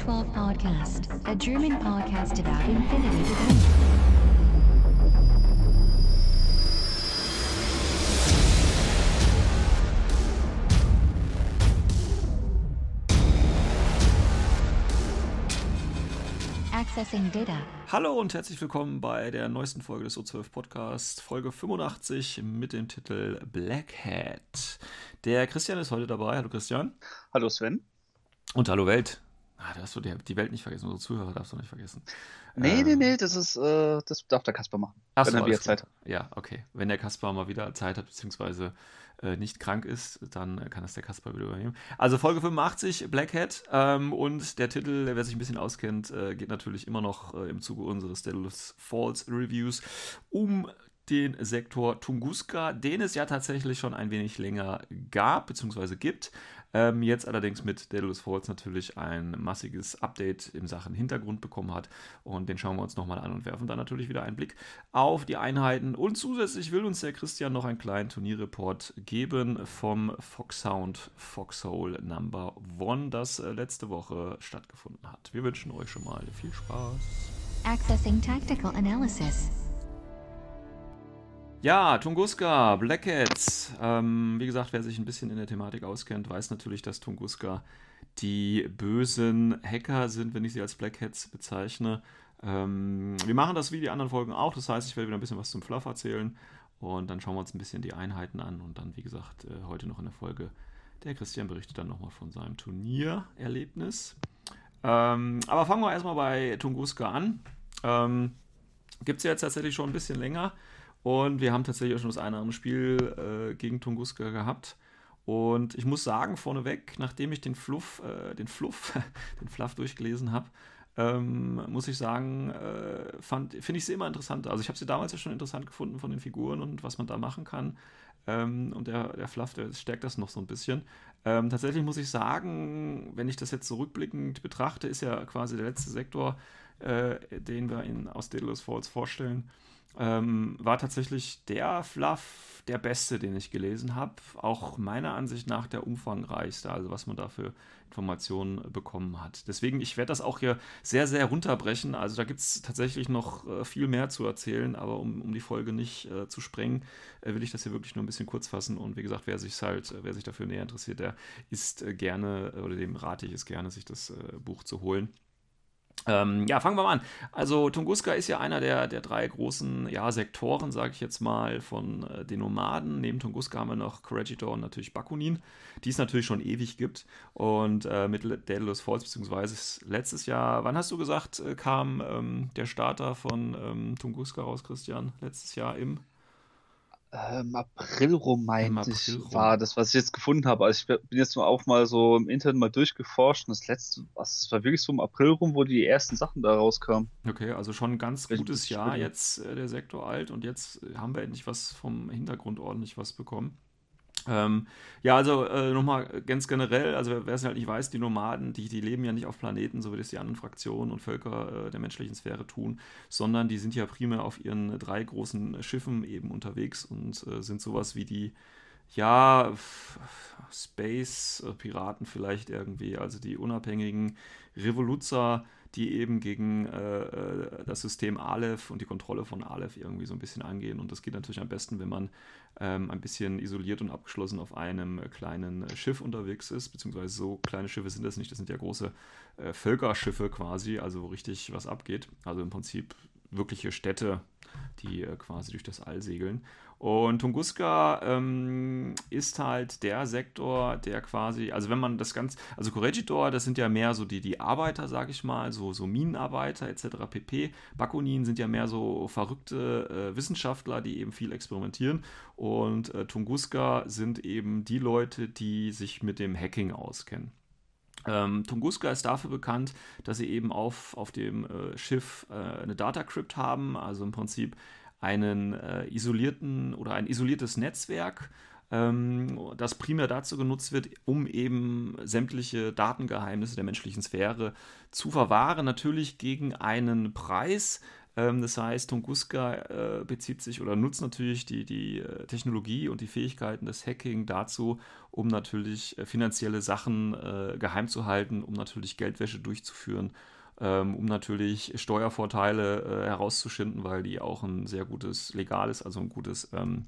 to the O12 Podcast, a German podcast about infinity. Accessing Data. Hallo und herzlich willkommen bei der neuesten Folge des O12 Podcasts, Folge 85 mit dem Titel Black Hat. Der Christian ist heute dabei. Hallo Christian. Hallo Sven. Und hallo Welt. Ah, da hast du die, die Welt nicht vergessen, unsere Zuhörer darfst du nicht vergessen. Nee, ähm, nee, nee, das ist, äh, das darf der Kasper machen. Ach wenn so, er wieder Zeit hat. Ja, okay. Wenn der Kasper mal wieder Zeit hat, beziehungsweise äh, nicht krank ist, dann kann das der Kasper wieder übernehmen. Also Folge 85, Black Hat. Ähm, und der Titel, wer sich ein bisschen auskennt, äh, geht natürlich immer noch äh, im Zuge unseres Daedalus Falls Reviews um den Sektor Tunguska, den es ja tatsächlich schon ein wenig länger gab, beziehungsweise gibt. Ähm, jetzt allerdings mit Daedalus Falls natürlich ein massiges Update in Sachen Hintergrund bekommen hat. Und den schauen wir uns nochmal an und werfen dann natürlich wieder einen Blick auf die Einheiten. Und zusätzlich will uns der Christian noch einen kleinen Turnierreport geben vom Foxhound Foxhole Number One, das äh, letzte Woche stattgefunden hat. Wir wünschen euch schon mal viel Spaß. Accessing Tactical Analysis. Ja, Tunguska, Black Cats. Ähm, wie gesagt, wer sich ein bisschen in der Thematik auskennt, weiß natürlich, dass Tunguska die bösen Hacker sind, wenn ich sie als Black Hats bezeichne. Ähm, wir machen das wie die anderen Folgen auch. Das heißt, ich werde wieder ein bisschen was zum Fluff erzählen und dann schauen wir uns ein bisschen die Einheiten an und dann, wie gesagt, äh, heute noch in der Folge. Der Christian berichtet dann nochmal von seinem Turniererlebnis. Ähm, aber fangen wir erstmal bei Tunguska an. Ähm, Gibt es ja jetzt tatsächlich schon ein bisschen länger. Und wir haben tatsächlich auch schon das eine oder andere Spiel äh, gegen Tunguska gehabt. Und ich muss sagen, vorneweg, nachdem ich den Fluff, äh, den Fluff, den Fluff durchgelesen habe, ähm, muss ich sagen, äh, finde ich sie immer interessant. Also ich habe sie damals ja schon interessant gefunden von den Figuren und was man da machen kann. Ähm, und der, der Fluff, der stärkt das noch so ein bisschen. Ähm, tatsächlich muss ich sagen, wenn ich das jetzt zurückblickend so betrachte, ist ja quasi der letzte Sektor, äh, den wir in, aus Daedalus Falls vorstellen, ähm, war tatsächlich der Fluff der beste, den ich gelesen habe. Auch meiner Ansicht nach der umfangreichste, also was man da für Informationen bekommen hat. Deswegen, ich werde das auch hier sehr, sehr runterbrechen. Also da gibt es tatsächlich noch äh, viel mehr zu erzählen, aber um, um die Folge nicht äh, zu sprengen, äh, will ich das hier wirklich nur ein bisschen kurz fassen. Und wie gesagt, wer sich halt, wer sich dafür näher interessiert, der ist äh, gerne, oder dem rate ich es gerne, sich das äh, Buch zu holen. Ähm, ja, fangen wir mal an. Also Tunguska ist ja einer der, der drei großen ja, Sektoren, sage ich jetzt mal, von äh, den Nomaden. Neben Tunguska haben wir noch Corregidor und natürlich Bakunin, die es natürlich schon ewig gibt. Und äh, mit Daedalus Falls, beziehungsweise letztes Jahr, wann hast du gesagt, äh, kam ähm, der Starter von ähm, Tunguska raus, Christian? Letztes Jahr im ähm, April rum, meinte ich, war das, was ich jetzt gefunden habe. Also ich bin jetzt nur auch mal so im Internet mal durchgeforscht und das letzte, was war wirklich so im April rum, wo die ersten Sachen da rauskamen. Okay, also schon ein ganz gutes Jahr jetzt äh, der Sektor alt und jetzt haben wir endlich was vom Hintergrund ordentlich was bekommen. Ähm, ja, also äh, nochmal ganz generell, also wer es halt nicht weiß, die Nomaden, die, die leben ja nicht auf Planeten, so wie das die anderen Fraktionen und Völker äh, der menschlichen Sphäre tun, sondern die sind ja primär auf ihren drei großen Schiffen eben unterwegs und äh, sind sowas wie die, ja, Space-Piraten vielleicht irgendwie, also die unabhängigen Revoluzer, die eben gegen äh, äh, das System Aleph und die Kontrolle von Aleph irgendwie so ein bisschen angehen. Und das geht natürlich am besten, wenn man ähm, ein bisschen isoliert und abgeschlossen auf einem kleinen Schiff unterwegs ist, beziehungsweise so kleine Schiffe sind das nicht, das sind ja große äh, Völkerschiffe quasi, also wo richtig was abgeht. Also im Prinzip wirkliche Städte, die äh, quasi durch das All segeln. Und Tunguska ähm, ist halt der Sektor, der quasi, also wenn man das Ganze, also Corregidor, das sind ja mehr so die, die Arbeiter, sag ich mal, so, so Minenarbeiter etc. pp. Bakunin sind ja mehr so verrückte äh, Wissenschaftler, die eben viel experimentieren. Und äh, Tunguska sind eben die Leute, die sich mit dem Hacking auskennen. Ähm, Tunguska ist dafür bekannt, dass sie eben auf, auf dem äh, Schiff äh, eine Data Crypt haben, also im Prinzip einen äh, isolierten oder ein isoliertes Netzwerk, ähm, das primär dazu genutzt wird, um eben sämtliche Datengeheimnisse der menschlichen Sphäre zu verwahren, natürlich gegen einen Preis. Ähm, das heißt, Tunguska äh, bezieht sich oder nutzt natürlich die, die äh, Technologie und die Fähigkeiten des Hacking dazu, um natürlich äh, finanzielle Sachen äh, geheim zu halten, um natürlich Geldwäsche durchzuführen ähm, um natürlich Steuervorteile äh, herauszuschinden, weil die auch ein sehr gutes legales, also ein gutes ähm,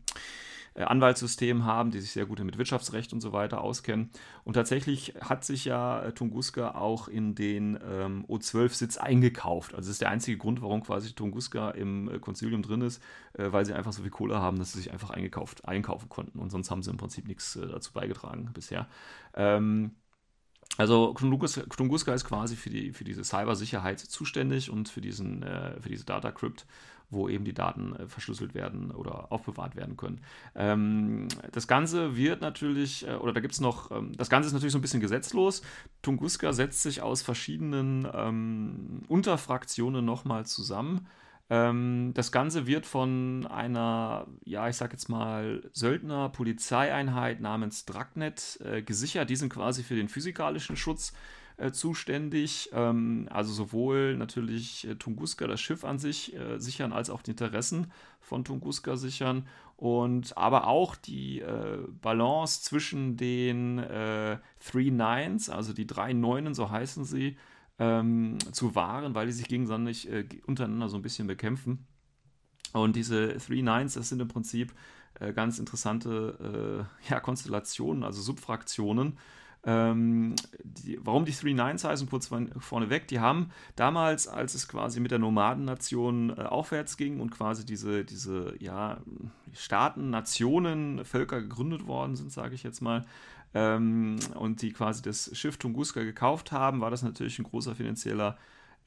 äh, Anwaltssystem haben, die sich sehr gut mit Wirtschaftsrecht und so weiter auskennen. Und tatsächlich hat sich ja äh, Tunguska auch in den ähm, O12-Sitz eingekauft. Also das ist der einzige Grund, warum quasi Tunguska im äh, Konzilium drin ist, äh, weil sie einfach so viel Kohle haben, dass sie sich einfach eingekauft, einkaufen konnten. Und sonst haben sie im Prinzip nichts äh, dazu beigetragen bisher. Ähm, also Tunguska ist quasi für, die, für diese Cybersicherheit zuständig und für, diesen, äh, für diese Data Crypt wo eben die Daten äh, verschlüsselt werden oder aufbewahrt werden können. Ähm, das Ganze wird natürlich, äh, oder da gibt es noch, ähm, das Ganze ist natürlich so ein bisschen gesetzlos. Tunguska setzt sich aus verschiedenen ähm, Unterfraktionen nochmal zusammen. Ähm, das Ganze wird von einer, ja, ich sag jetzt mal, Söldner-Polizeieinheit namens Dragnet äh, gesichert. Die sind quasi für den physikalischen Schutz äh, zuständig. Ähm, also sowohl natürlich äh, Tunguska, das Schiff an sich äh, sichern, als auch die Interessen von Tunguska sichern. Und aber auch die Balance zwischen den Three Nines, also die drei Neunen, so heißen sie, ähm, zu wahren, weil die sich gegenseitig äh, untereinander so ein bisschen bekämpfen. Und diese Three Nines, das sind im Prinzip ganz interessante ja, Konstellationen, also Subfraktionen, ähm, die, warum die Three Nines heißen, kurz vorneweg, die haben damals, als es quasi mit der Nomadennation äh, aufwärts ging und quasi diese, diese ja, Staaten, Nationen, Völker gegründet worden sind, sage ich jetzt mal, ähm, und die quasi das Schiff Tunguska gekauft haben, war das natürlich ein großer finanzieller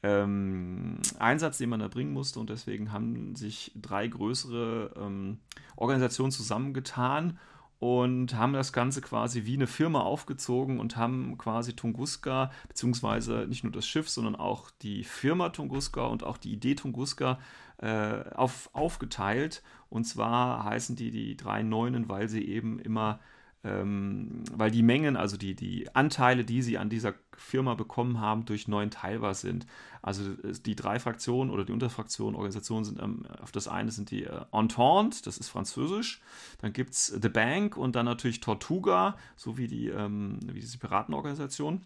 ähm, Einsatz, den man da bringen musste. Und deswegen haben sich drei größere ähm, Organisationen zusammengetan und haben das Ganze quasi wie eine Firma aufgezogen und haben quasi Tunguska, beziehungsweise nicht nur das Schiff, sondern auch die Firma Tunguska und auch die Idee Tunguska äh, auf, aufgeteilt. Und zwar heißen die die drei Neunen, weil sie eben immer weil die Mengen, also die, die Anteile, die sie an dieser Firma bekommen haben, durch neun teilbar sind. Also die drei Fraktionen oder die Unterfraktionen, Organisationen sind ähm, auf das eine sind die äh, Entente, das ist französisch, dann gibt es The Bank und dann natürlich Tortuga, so wie, die, ähm, wie diese Piratenorganisation.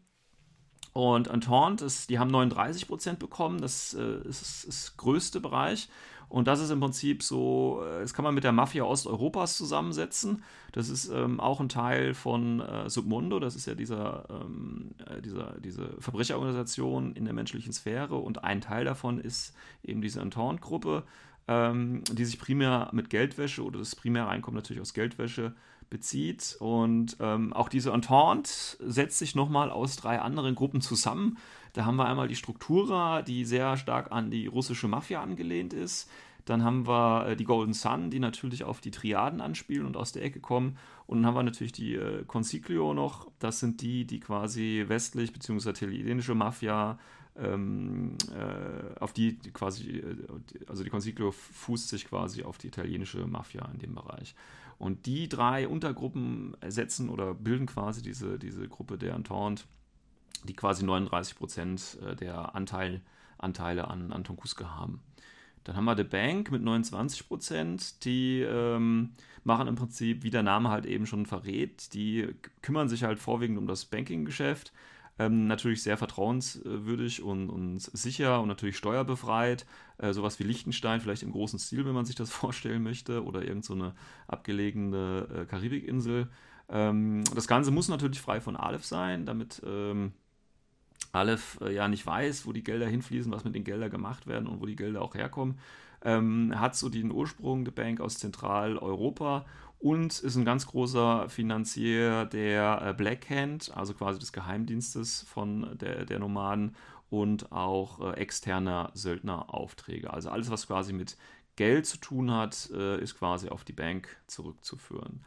Und Entente, ist, die haben 39 Prozent bekommen, das äh, ist das größte Bereich. Und das ist im Prinzip so, äh, das kann man mit der Mafia Osteuropas zusammensetzen. Das ist ähm, auch ein Teil von äh, Submundo, das ist ja dieser, ähm, äh, dieser, diese Verbrecherorganisation in der menschlichen Sphäre. Und ein Teil davon ist eben diese Entente-Gruppe, ähm, die sich primär mit Geldwäsche oder das primäre Einkommen natürlich aus Geldwäsche bezieht. Und ähm, auch diese Entente setzt sich nochmal aus drei anderen Gruppen zusammen. Da haben wir einmal die Struktura, die sehr stark an die russische Mafia angelehnt ist. Dann haben wir äh, die Golden Sun, die natürlich auf die Triaden anspielen und aus der Ecke kommen. Und dann haben wir natürlich die äh, Consiglio noch. Das sind die, die quasi westlich bzw. italienische Mafia ähm, äh, auf die, die quasi, äh, also die Consiglio fußt sich quasi auf die italienische Mafia in dem Bereich. Und die drei Untergruppen ersetzen oder bilden quasi diese, diese Gruppe der Entente die quasi 39 Prozent äh, der Anteil, Anteile an, an Tunguska haben. Dann haben wir The Bank mit 29 Prozent. Die ähm, machen im Prinzip, wie der Name halt eben schon verrät, die kümmern sich halt vorwiegend um das Banking-Geschäft. Ähm, natürlich sehr vertrauenswürdig und, und, sicher und natürlich steuerbefreit. Äh, sowas wie Liechtenstein, vielleicht im großen Stil, wenn man sich das vorstellen möchte, oder irgendeine so abgelegene äh, Karibikinsel. Ähm, das Ganze muss natürlich frei von Aleph sein, damit ähm, Aleph äh, ja nicht weiß, wo die Gelder hinfließen, was mit den Geldern gemacht werden und wo die Gelder auch herkommen. Ähm, hat so den Ursprung der Bank aus Zentraleuropa und ist ein ganz großer Finanzier der äh, Black Hand, also quasi des Geheimdienstes von der, der Nomaden und auch äh, externer Söldneraufträge. Also alles, was quasi mit Geld zu tun hat, äh, ist quasi auf die Bank zurückzuführen.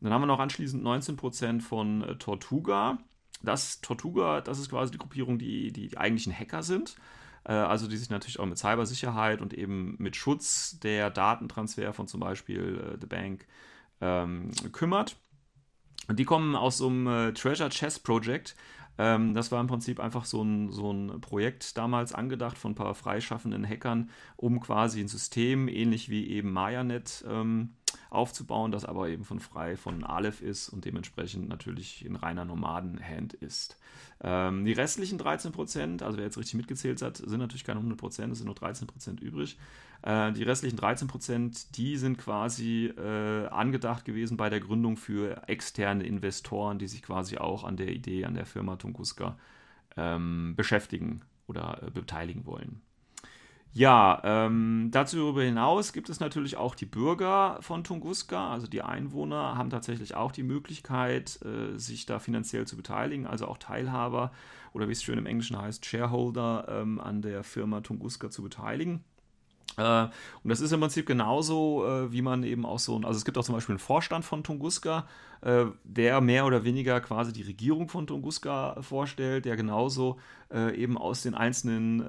Dann haben wir noch anschließend 19% von Tortuga. Das Tortuga, das ist quasi die Gruppierung, die die, die eigentlichen Hacker sind. Also die sich natürlich auch mit Cybersicherheit und eben mit Schutz der Datentransfer von zum Beispiel äh, The Bank ähm, kümmert. Die kommen aus so einem äh, Treasure Chest Project. Ähm, das war im Prinzip einfach so ein, so ein Projekt damals angedacht von ein paar freischaffenden Hackern, um quasi ein System, ähnlich wie eben MayaNet, ähm, aufzubauen, das aber eben von frei von Aleph ist und dementsprechend natürlich in reiner Nomadenhand ist. Ähm, die restlichen 13%, also wer jetzt richtig mitgezählt hat, sind natürlich keine 100%, es sind nur 13% übrig. Äh, die restlichen 13%, die sind quasi äh, angedacht gewesen bei der Gründung für externe Investoren, die sich quasi auch an der Idee, an der Firma Tunguska ähm, beschäftigen oder äh, beteiligen wollen. Ja, ähm, darüber hinaus gibt es natürlich auch die Bürger von Tunguska, also die Einwohner haben tatsächlich auch die Möglichkeit, äh, sich da finanziell zu beteiligen, also auch Teilhaber oder wie es schön im Englischen heißt, Shareholder ähm, an der Firma Tunguska zu beteiligen. Äh, und das ist im Prinzip genauso, äh, wie man eben auch so, also es gibt auch zum Beispiel einen Vorstand von Tunguska, äh, der mehr oder weniger quasi die Regierung von Tunguska vorstellt, der genauso eben aus den einzelnen,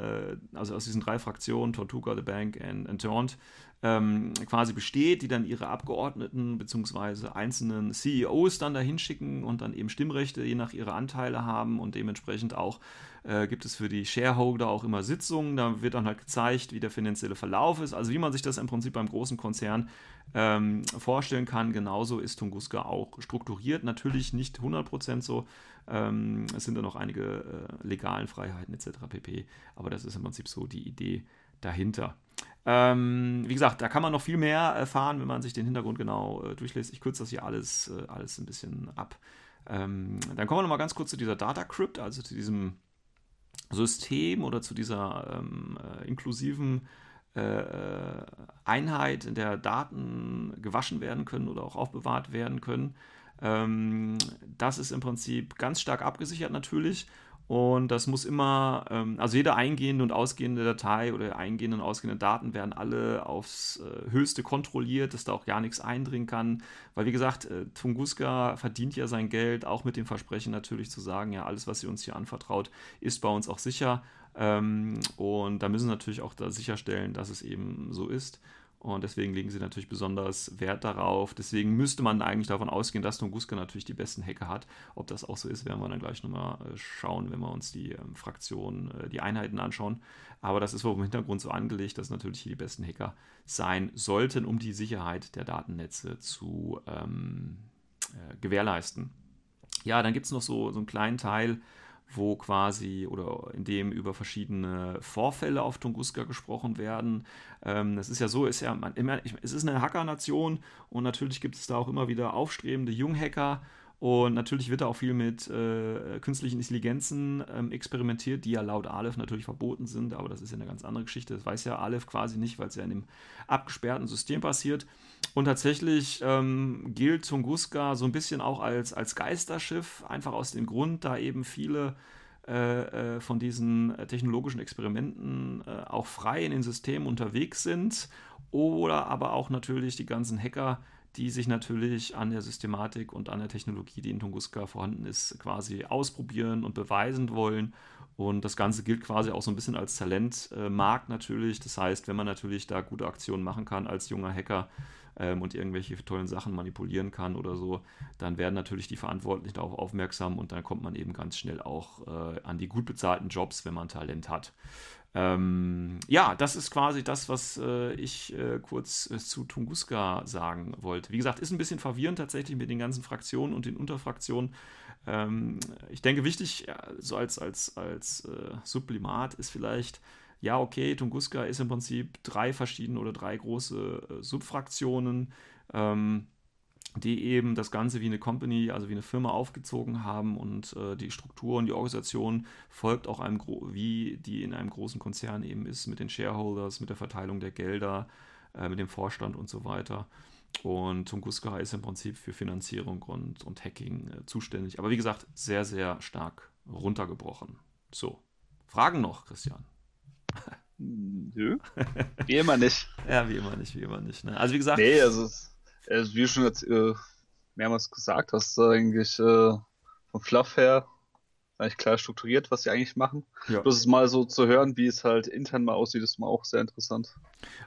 also aus diesen drei Fraktionen, Tortuga, The Bank und, Taunt, ähm, quasi besteht, die dann ihre Abgeordneten bzw. einzelnen CEOs dann dahin schicken und dann eben Stimmrechte je nach ihrer Anteile haben und dementsprechend auch äh, gibt es für die Shareholder auch immer Sitzungen. Da wird dann halt gezeigt, wie der finanzielle Verlauf ist. Also wie man sich das im Prinzip beim großen Konzern ähm, vorstellen kann. Genauso ist Tunguska auch strukturiert. Natürlich nicht 100% so. Ähm, es sind da noch einige äh, legalen Freiheiten etc. pp. Aber das ist im Prinzip so die Idee dahinter. Ähm, wie gesagt, da kann man noch viel mehr erfahren, wenn man sich den Hintergrund genau äh, durchlässt. Ich kürze das hier alles, äh, alles ein bisschen ab. Ähm, dann kommen wir nochmal ganz kurz zu dieser Data Crypt, also zu diesem System oder zu dieser ähm, äh, inklusiven äh, Einheit, in der Daten gewaschen werden können oder auch aufbewahrt werden können. Ähm, das ist im Prinzip ganz stark abgesichert natürlich und das muss immer, ähm, also jede eingehende und ausgehende Datei oder eingehende und ausgehende Daten werden alle aufs äh, Höchste kontrolliert, dass da auch gar nichts eindringen kann. Weil wie gesagt, äh, Tunguska verdient ja sein Geld auch mit dem Versprechen natürlich zu sagen, ja, alles, was sie uns hier anvertraut, ist bei uns auch sicher. Ähm, und da müssen sie natürlich auch da sicherstellen, dass es eben so ist. Und deswegen legen sie natürlich besonders Wert darauf. Deswegen müsste man eigentlich davon ausgehen, dass Tunguska natürlich die besten Hacker hat. Ob das auch so ist, werden wir dann gleich nochmal äh, schauen, wenn wir uns die ähm, Fraktionen, äh, die Einheiten anschauen. Aber das ist wohl im Hintergrund so angelegt, dass natürlich hier die besten Hacker sein sollten, um die Sicherheit der Datennetze zu ähm, äh, gewährleisten. Ja, dann gibt es noch so, so einen kleinen Teil, wo quasi oder in dem über verschiedene Vorfälle auf Tunguska gesprochen werden. Ähm, das ist ja so, ist ja man, immer, es ist eine Hacker-Nation und natürlich gibt es da auch immer wieder aufstrebende Junghacker. Und natürlich wird da auch viel mit äh, künstlichen Intelligenzen ähm, experimentiert, die ja laut Aleph natürlich verboten sind, aber das ist ja eine ganz andere Geschichte. Das weiß ja Aleph quasi nicht, weil es ja in dem abgesperrten System passiert. Und tatsächlich ähm, gilt Tunguska so ein bisschen auch als, als Geisterschiff, einfach aus dem Grund, da eben viele äh, äh von diesen technologischen Experimenten äh, auch frei in den Systemen unterwegs sind oder aber auch natürlich die ganzen Hacker die sich natürlich an der Systematik und an der Technologie, die in Tunguska vorhanden ist, quasi ausprobieren und beweisen wollen. Und das Ganze gilt quasi auch so ein bisschen als Talentmarkt natürlich. Das heißt, wenn man natürlich da gute Aktionen machen kann als junger Hacker ähm, und irgendwelche tollen Sachen manipulieren kann oder so, dann werden natürlich die Verantwortlichen darauf aufmerksam und dann kommt man eben ganz schnell auch äh, an die gut bezahlten Jobs, wenn man Talent hat. Ähm, ja, das ist quasi das, was äh, ich äh, kurz äh, zu Tunguska sagen wollte. Wie gesagt, ist ein bisschen verwirrend tatsächlich mit den ganzen Fraktionen und den Unterfraktionen. Ähm, ich denke, wichtig, ja, so als, als, als äh, Sublimat ist vielleicht, ja, okay, Tunguska ist im Prinzip drei verschiedene oder drei große äh, Subfraktionen. Ähm, die eben das Ganze wie eine Company, also wie eine Firma aufgezogen haben und äh, die Struktur und die Organisation folgt auch einem, wie die in einem großen Konzern eben ist, mit den Shareholders, mit der Verteilung der Gelder, äh, mit dem Vorstand und so weiter. Und Tunguska ist im Prinzip für Finanzierung und, und Hacking äh, zuständig. Aber wie gesagt, sehr, sehr stark runtergebrochen. So, Fragen noch, Christian? Nö. Wie immer nicht. ja, wie immer nicht, wie immer nicht. Ne? Also wie gesagt. Nee, also äh, wie du schon jetzt, äh, mehrmals gesagt hast, eigentlich äh, vom Fluff her eigentlich klar strukturiert, was sie eigentlich machen. Ja. Bloß es mal so zu hören, wie es halt intern mal aussieht, ist mal auch sehr interessant.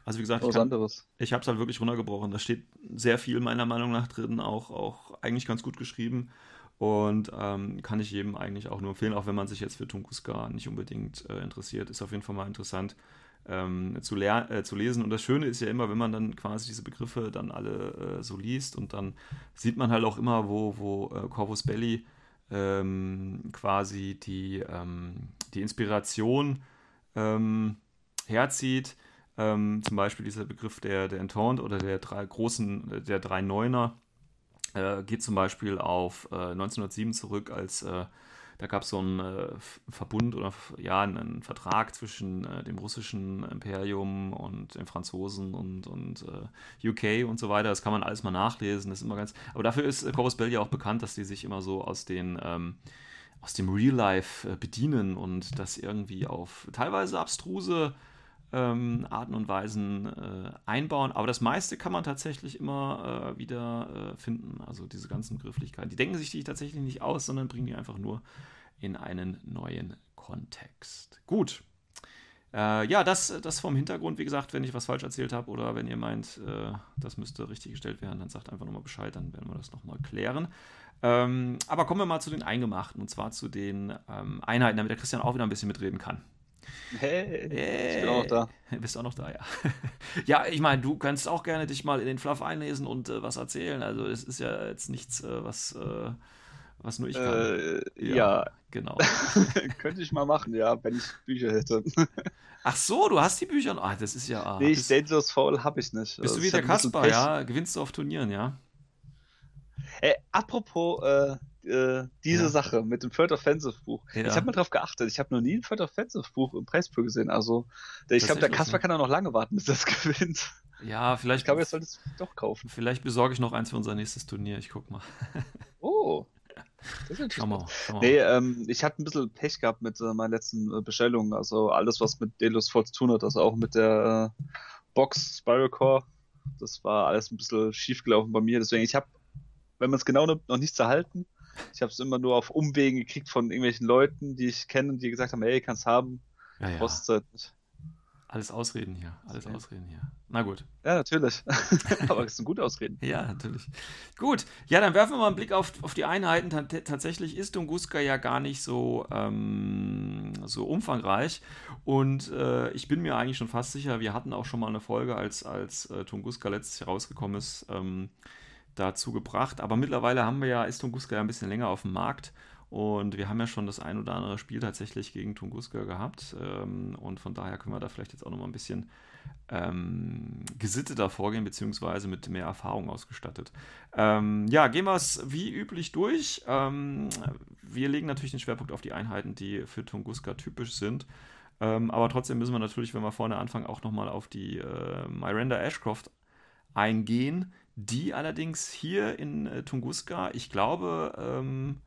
Also wie gesagt, was ich, anderes. ich habe es halt wirklich runtergebrochen. Da steht sehr viel meiner Meinung nach drin, auch, auch eigentlich ganz gut geschrieben. Und ähm, kann ich jedem eigentlich auch nur empfehlen, auch wenn man sich jetzt für Tunguska nicht unbedingt äh, interessiert. Ist auf jeden Fall mal interessant ähm, zu, äh, zu lesen. Und das Schöne ist ja immer, wenn man dann quasi diese Begriffe dann alle äh, so liest und dann sieht man halt auch immer, wo, wo äh, Corvus Belli ähm, quasi die, ähm, die Inspiration ähm, herzieht. Ähm, zum Beispiel dieser Begriff der, der Entente oder der drei großen, der drei Neuner äh, geht zum Beispiel auf äh, 1907 zurück, als äh, da gab es so einen äh, Verbund oder ja, einen Vertrag zwischen äh, dem russischen Imperium und den Franzosen und, und äh, UK und so weiter. Das kann man alles mal nachlesen. Das ist immer ganz. Aber dafür ist äh, Corvus Belli ja auch bekannt, dass die sich immer so aus den ähm, aus dem Real Life äh, bedienen und das irgendwie auf teilweise abstruse ähm, Arten und Weisen äh, einbauen. Aber das meiste kann man tatsächlich immer äh, wieder äh, finden. Also diese ganzen Begrifflichkeiten. Die denken sich die tatsächlich nicht aus, sondern bringen die einfach nur in einen neuen Kontext. Gut. Äh, ja, das, das vom Hintergrund. Wie gesagt, wenn ich was falsch erzählt habe oder wenn ihr meint, äh, das müsste richtig gestellt werden, dann sagt einfach nochmal Bescheid, dann werden wir das nochmal klären. Ähm, aber kommen wir mal zu den Eingemachten und zwar zu den ähm, Einheiten, damit der Christian auch wieder ein bisschen mitreden kann. Hey, hey, ich bin auch da. Bist auch noch da, ja. ja, ich meine, du kannst auch gerne dich mal in den Fluff einlesen und äh, was erzählen. Also es ist ja jetzt nichts, äh, was, äh, was nur ich kann. Äh, ja, ja, genau. Könnte ich mal machen, ja, wenn ich Bücher hätte. Ach so, du hast die Bücher. Ah, das ist ja. Ah, nee, ich Dangerous Foul habe ich nicht. Bist du wie der Kasper, ja? Gewinnst du auf Turnieren, ja? Äh, apropos äh, diese ja. Sache mit dem Third Offensive Buch. Ja. Ich habe mal drauf geachtet. Ich habe noch nie ein Third Offensive Buch im Preispool gesehen. Also, ich glaube, der Kasper kann da noch lange warten, bis das gewinnt. Ja, vielleicht. Ich glaube, er sollte es doch kaufen. Vielleicht besorge ich noch eins für unser nächstes Turnier. Ich guck mal. Oh. Das ist schau mal, mal. Nee, ähm, ich hatte ein bisschen Pech gehabt mit äh, meinen letzten äh, Bestellungen. Also alles, was mit Delos Force zu tun hat, also auch mit der äh, Box Spiral Core. Das war alles ein bisschen schief gelaufen bei mir. Deswegen, ich habe, wenn man es genau nimmt, noch nichts erhalten. Ich habe es immer nur auf Umwegen gekriegt von irgendwelchen Leuten, die ich kenne, die gesagt haben, hey, kannst haben. Ja, ja. Kostet nicht. Alles Ausreden hier, alles okay. Ausreden hier. Na gut. Ja, natürlich. Aber es sind gute Ausreden. ja, natürlich. Gut, ja, dann werfen wir mal einen Blick auf, auf die Einheiten. T tatsächlich ist Tunguska ja gar nicht so, ähm, so umfangreich. Und äh, ich bin mir eigentlich schon fast sicher, wir hatten auch schon mal eine Folge, als, als äh, Tunguska letztes Jahr rausgekommen ist. Ähm, dazu gebracht. Aber mittlerweile haben wir ja, ist Tunguska ja ein bisschen länger auf dem Markt. Und wir haben ja schon das ein oder andere Spiel tatsächlich gegen Tunguska gehabt. Ähm, und von daher können wir da vielleicht jetzt auch nochmal ein bisschen ähm, gesitteter vorgehen, beziehungsweise mit mehr Erfahrung ausgestattet. Ähm, ja, gehen wir es wie üblich durch. Ähm, wir legen natürlich den Schwerpunkt auf die Einheiten, die für Tunguska typisch sind. Ähm, aber trotzdem müssen wir natürlich, wenn wir vorne anfangen, auch nochmal auf die äh, Miranda Ashcroft eingehen, die allerdings hier in äh, Tunguska, ich glaube, ähm,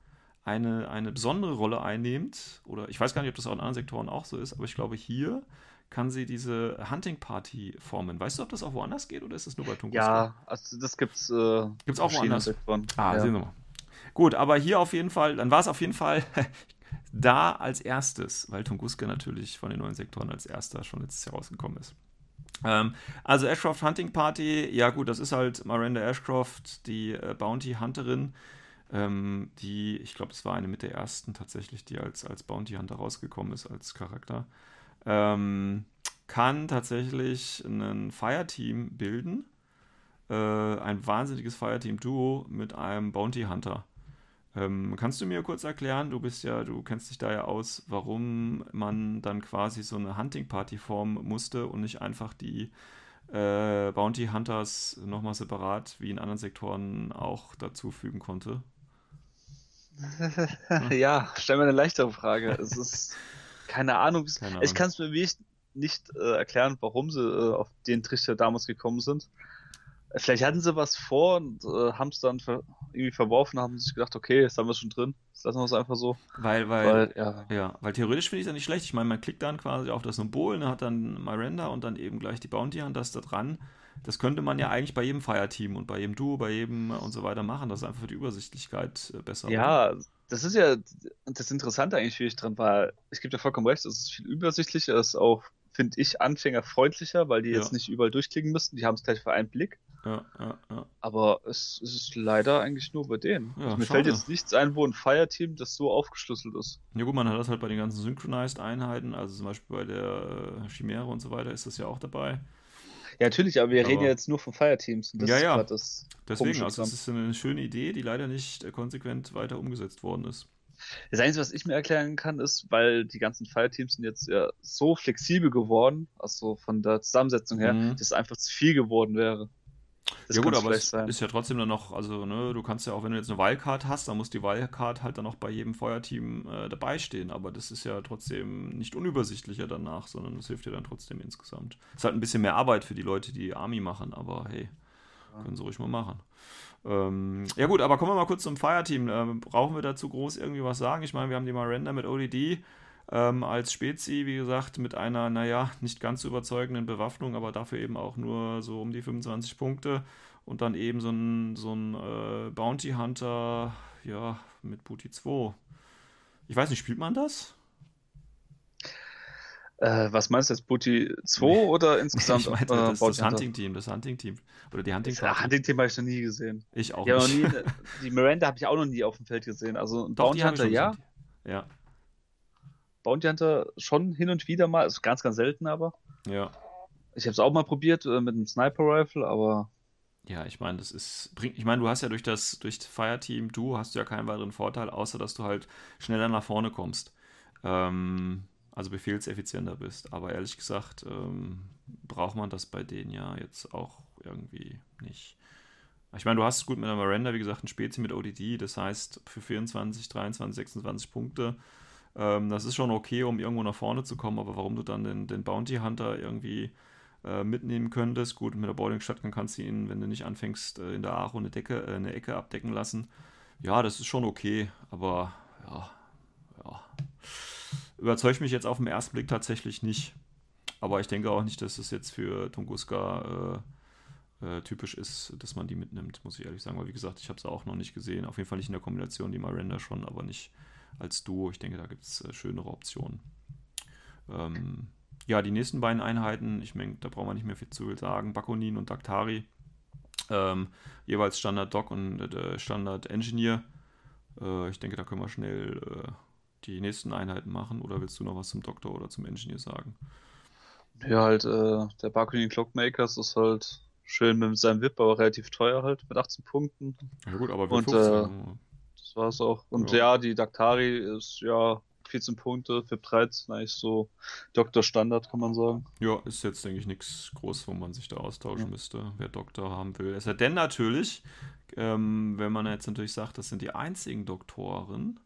eine, eine besondere Rolle einnimmt. Oder ich weiß gar nicht, ob das auch in anderen Sektoren auch so ist, aber ich glaube, hier kann sie diese Hunting Party formen. Weißt du, ob das auch woanders geht oder ist es nur bei Tunguska? Ja, also das gibt's. Äh, gibt's auch woanders. Sektoren. Ah, ja. sehen wir mal. Gut, aber hier auf jeden Fall, dann war es auf jeden Fall da als erstes, weil Tunguska natürlich von den neuen Sektoren als erster schon letztes Jahr rausgekommen ist. Ähm, also Ashcroft Hunting Party, ja gut, das ist halt Miranda Ashcroft, die äh, Bounty Hunterin, ähm, die, ich glaube, es war eine mit der ersten tatsächlich, die als, als Bounty Hunter rausgekommen ist als Charakter. Ähm, kann tatsächlich ein Fireteam bilden. Äh, ein wahnsinniges Fireteam-Duo mit einem Bounty Hunter. Ähm, kannst du mir kurz erklären, du bist ja, du kennst dich da ja aus, warum man dann quasi so eine Hunting Party formen musste und nicht einfach die äh, Bounty Hunters nochmal separat wie in anderen Sektoren auch dazufügen konnte? ja, stell mir eine leichtere Frage. es ist keine Ahnung. Keine Ahnung. Ich kann es mir nicht, nicht äh, erklären, warum sie äh, auf den Trichter damals gekommen sind. Vielleicht hatten sie was vor und äh, haben es dann ver irgendwie verworfen, haben sich gedacht, okay, jetzt haben wir es schon drin. Jetzt lassen wir es einfach so. Weil, weil, weil ja. ja. weil theoretisch finde ich es ja nicht schlecht. Ich meine, man klickt dann quasi auf das Symbol, ne, hat dann Miranda und dann eben gleich die Bounty Hunters da dran. Das könnte man ja eigentlich bei jedem Fireteam und bei jedem Duo, bei jedem und so weiter machen. Das ist einfach für die Übersichtlichkeit äh, besser. Ja, oder? das ist ja das Interessante eigentlich für ich dran, weil ich gebe dir vollkommen recht, es ist viel übersichtlicher, es ist auch, finde ich, anfängerfreundlicher, weil die ja. jetzt nicht überall durchklicken müssen, die haben es gleich für einen Blick. Ja, ja, ja. Aber es, es ist leider eigentlich nur bei denen. Ja, also mir schade. fällt jetzt nichts ein, wo ein Fireteam das so aufgeschlüsselt ist. Ja gut, man hat das halt bei den ganzen Synchronized-Einheiten, also zum Beispiel bei der äh, Chimäre und so weiter ist das ja auch dabei. Ja, natürlich, aber wir aber reden ja jetzt nur von Fireteams. ja, ja. Deswegen, also es ist eine schöne Idee, die leider nicht äh, konsequent weiter umgesetzt worden ist. Das Einzige, was ich mir erklären kann, ist, weil die ganzen Fireteams sind jetzt ja so flexibel geworden, also von der Zusammensetzung her, mhm. dass es einfach zu viel geworden wäre. Das ja gut, aber es sein. ist ja trotzdem dann noch, also ne, du kannst ja auch, wenn du jetzt eine Wildcard hast, dann muss die Wildcard halt dann auch bei jedem Feuerteam äh, dabei stehen, aber das ist ja trotzdem nicht unübersichtlicher danach, sondern das hilft dir dann trotzdem insgesamt. Ist halt ein bisschen mehr Arbeit für die Leute, die Army machen, aber hey, ja. können sie ruhig mal machen. Ähm, ja gut, aber kommen wir mal kurz zum Fireteam. Ähm, brauchen wir dazu groß irgendwie was sagen? Ich meine, wir haben die Miranda mit ODD ähm, als Spezi, wie gesagt, mit einer, naja, nicht ganz so überzeugenden Bewaffnung, aber dafür eben auch nur so um die 25 Punkte. Und dann eben so ein, so ein äh, Bounty Hunter, ja, mit Booty 2. Ich weiß nicht, spielt man das? Äh, was meinst du jetzt, Booty 2 oder insgesamt? ich meinte, das, äh, das Hunting-Team, das Hunting-Team. Oder die Hunting Das Hunting-Team habe ich noch nie gesehen. Ich auch ich nicht. Nie, die Miranda habe ich auch noch nie auf dem Feld gesehen. Also ein Bounty Hunter, ja. Ja. Bounty Hunter schon hin und wieder mal, also ganz, ganz selten aber. Ja. Ich habe es auch mal probiert äh, mit einem Sniper Rifle, aber. Ja, ich meine, das ist bringt. Ich meine, du hast ja durch das durch Fireteam, du hast ja keinen weiteren Vorteil, außer dass du halt schneller nach vorne kommst. Ähm, also befehlseffizienter bist. Aber ehrlich gesagt, ähm, braucht man das bei denen ja jetzt auch irgendwie nicht. Ich meine, du hast es gut mit der Miranda, wie gesagt, ein Spezi mit ODD, das heißt für 24, 23, 26 Punkte ähm, das ist schon okay, um irgendwo nach vorne zu kommen, aber warum du dann den, den Bounty Hunter irgendwie äh, mitnehmen könntest, gut, mit der Boarding Shotgun kannst du ihn, wenn du nicht anfängst, äh, in der Aro eine, Decke, äh, eine Ecke abdecken lassen. Ja, das ist schon okay, aber ja, ja. Überzeugt mich jetzt auf den ersten Blick tatsächlich nicht. Aber ich denke auch nicht, dass es jetzt für Tunguska äh, äh, typisch ist, dass man die mitnimmt, muss ich ehrlich sagen. Weil, wie gesagt, ich habe es auch noch nicht gesehen. Auf jeden Fall nicht in der Kombination, die Miranda schon, aber nicht als Duo. Ich denke, da gibt es äh, schönere Optionen. Ähm, ja, die nächsten beiden Einheiten, ich meine, da brauchen wir nicht mehr viel zu viel sagen. Bakonin und Daktari. Ähm, jeweils Standard Doc und äh, Standard Engineer. Äh, ich denke, da können wir schnell äh, die nächsten Einheiten machen. Oder willst du noch was zum Doktor oder zum Engineer sagen? Ja, halt, äh, der Bakunin Clockmakers ist halt schön mit seinem VIP, aber relativ teuer halt, mit 18 Punkten. Ja gut, aber und, 15, das war es auch. Und ja. ja, die Daktari ist ja 14 Punkte, für 13 eigentlich so Doktor Standard, kann man sagen. Ja, ist jetzt, denke ich, nichts groß, wo man sich da austauschen ja. müsste, wer Doktor haben will. Es sei denn natürlich, ähm, wenn man jetzt natürlich sagt, das sind die einzigen Doktoren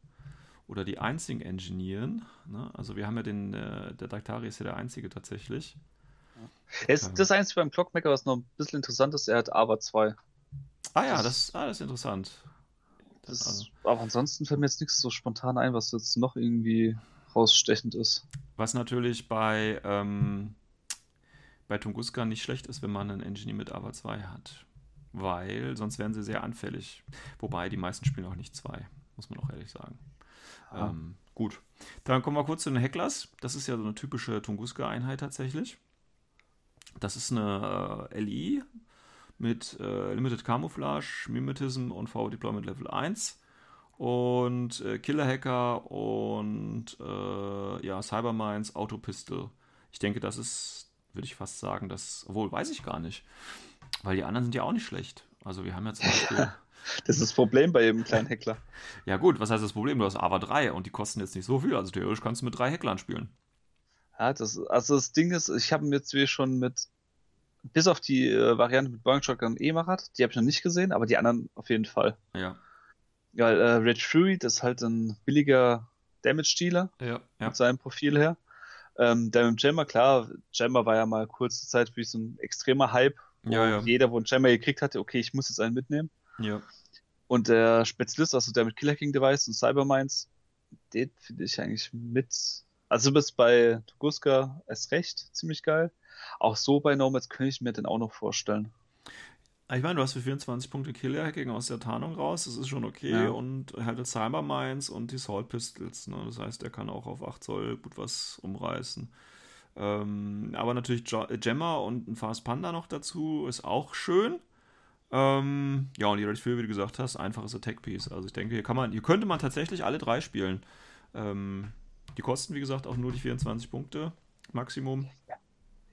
oder die einzigen Engineeren. Ne? Also wir haben ja den, äh, der Daktari ist ja der einzige tatsächlich. Ja. Ist das Einzige beim Clockmaker, was noch ein bisschen interessant ist, er hat aber 2. Ah ja, das, ah, das ist interessant. Das, also. Aber ansonsten fällt mir jetzt nichts so spontan ein, was jetzt noch irgendwie rausstechend ist. Was natürlich bei, ähm, bei Tunguska nicht schlecht ist, wenn man einen Engineer mit AVA 2 hat. Weil sonst wären sie sehr anfällig. Wobei die meisten spielen auch nicht 2, muss man auch ehrlich sagen. Ja. Ähm, gut. Dann kommen wir kurz zu den Hecklers. Das ist ja so eine typische Tunguska-Einheit tatsächlich. Das ist eine äh, LI, mit äh, Limited Camouflage, Mimetism und V Deployment Level 1 und äh, Killer Hacker und äh, ja, Cyberminds Auto Pistol. Ich denke, das ist, würde ich fast sagen, das, obwohl weiß ich gar nicht, weil die anderen sind ja auch nicht schlecht. Also wir haben ja zum Beispiel. das ist das Problem bei jedem kleinen Heckler. ja gut, was heißt das Problem? Du hast AVA 3 und die kosten jetzt nicht so viel. Also theoretisch kannst du mit drei Hecklern spielen. Ja, das, also das Ding ist, ich habe jetzt wie schon mit bis auf die äh, Variante mit Boeing Shotgun E-Marat, die habe ich noch nicht gesehen, aber die anderen auf jeden Fall. Ja. Ja, äh, Red Fury, das ist halt ein billiger Damage-Dealer ja, ja. mit seinem Profil her. Ähm, der mit Jammer, klar, Jammer war ja mal kurze Zeit wie so ein extremer Hype, wo ja, ja. jeder, wo ein Jammer gekriegt hatte, okay, ich muss jetzt einen mitnehmen. Ja. Und der Spezialist, also der mit Killer King Device und Cyberminds, den finde ich eigentlich mit. Also bis bei Tuguska erst recht ziemlich geil. Auch so bei Nomads könnte ich mir den auch noch vorstellen. Ich meine, du hast für 24 Punkte Killer-Hacking aus der Tarnung raus, das ist schon okay. Ja. Und halt das Cybermines und die Salt Pistols. Ne? Das heißt, er kann auch auf 8 Zoll gut was umreißen. Ähm, aber natürlich Gemma und ein Fast Panda noch dazu ist auch schön. Ähm, ja, und die Red Fury, wie du gesagt hast, einfaches Attack-Piece. Also ich denke, hier kann man, hier könnte man tatsächlich alle drei spielen. Ähm, die kosten, wie gesagt, auch nur die 24 Punkte Maximum. Ja.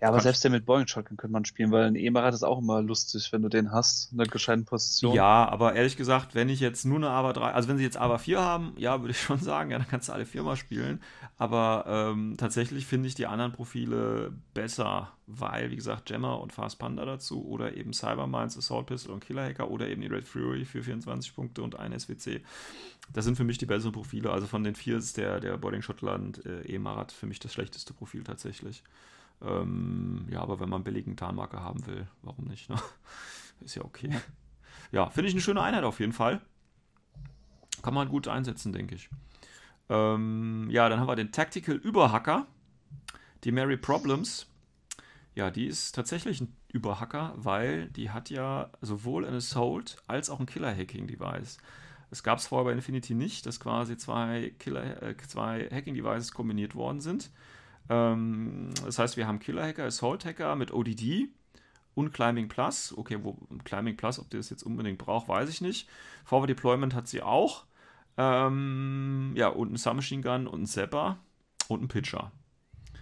Ja, aber selbst der mit Boeing Shotgun könnte man spielen, weil ein E-Marat ist auch immer lustig, wenn du den hast, in der gescheiten Position. Ja, aber ehrlich gesagt, wenn ich jetzt nur eine AVA 3, also wenn sie jetzt AVA 4 haben, ja, würde ich schon sagen, ja, dann kannst du alle vier mal spielen. Aber ähm, tatsächlich finde ich die anderen Profile besser, weil, wie gesagt, Gemma und Fast Panda dazu oder eben Cybermines, Assault Pistol und Killer Hacker oder eben die Red Fury für 24 Punkte und ein SWC. Das sind für mich die besseren Profile. Also von den vier ist der, der Boarding Schottland äh, E-Marat für mich das schlechteste Profil tatsächlich. Ähm, ja, aber wenn man billigen Tarnmarker haben will, warum nicht? Ne? Ist ja okay. Ja, finde ich eine schöne Einheit auf jeden Fall. Kann man gut einsetzen, denke ich. Ähm, ja, dann haben wir den Tactical Überhacker, die Mary Problems. Ja, die ist tatsächlich ein Überhacker, weil die hat ja sowohl ein Assault als auch ein Killer-Hacking-Device. Es gab es vorher bei Infinity nicht, dass quasi zwei, äh, zwei Hacking-Devices kombiniert worden sind. Ähm, das heißt, wir haben Killer-Hacker, Assault-Hacker mit ODD und Climbing Plus. Okay, wo Climbing Plus, ob die das jetzt unbedingt braucht, weiß ich nicht. Forward Deployment hat sie auch. Ähm, ja, und ein Submachine Gun und ein Zapper und ein Pitcher.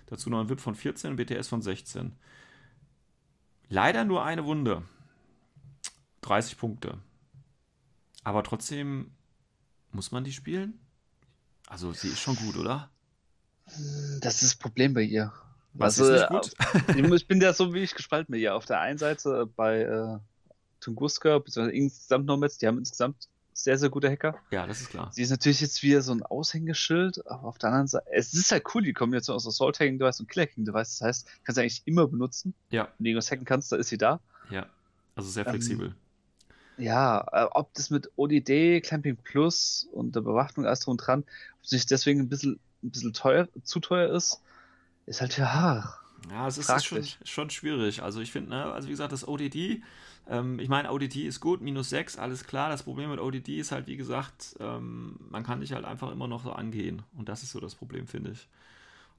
Dazu noch ein VIP von 14 und BTS von 16. Leider nur eine Wunde. 30 Punkte. Aber trotzdem muss man die spielen? Also, sie ist schon gut, oder? Das ist das Problem bei ihr. Was also, gut? ich bin ja so wie ich gespalten bei ihr. Auf der einen Seite bei äh, Tunguska, beziehungsweise insgesamt Nomads, die haben insgesamt sehr, sehr gute Hacker. Ja, das ist klar. Sie ist natürlich jetzt wieder so ein Aushängeschild, aber auf der anderen Seite, es ist halt cool, die Kombination aus Assault Hacking Device und Killer Hacking Device. Das heißt, kannst du eigentlich immer benutzen. Ja. Wenn du irgendwas hacken kannst, da ist sie da. Ja. Also sehr flexibel. Ähm, ja, äh, ob das mit ODD, Clamping Plus und der Bewaffnung alles drum und dran, ob sich deswegen ein bisschen ein bisschen teuer, zu teuer ist, ist halt ja. Ja, es ist schon, schon schwierig. Also ich finde, ne, also wie gesagt, das ODD, ähm, ich meine, ODD ist gut, minus 6, alles klar. Das Problem mit ODD ist halt, wie gesagt, ähm, man kann dich halt einfach immer noch so angehen. Und das ist so das Problem, finde ich.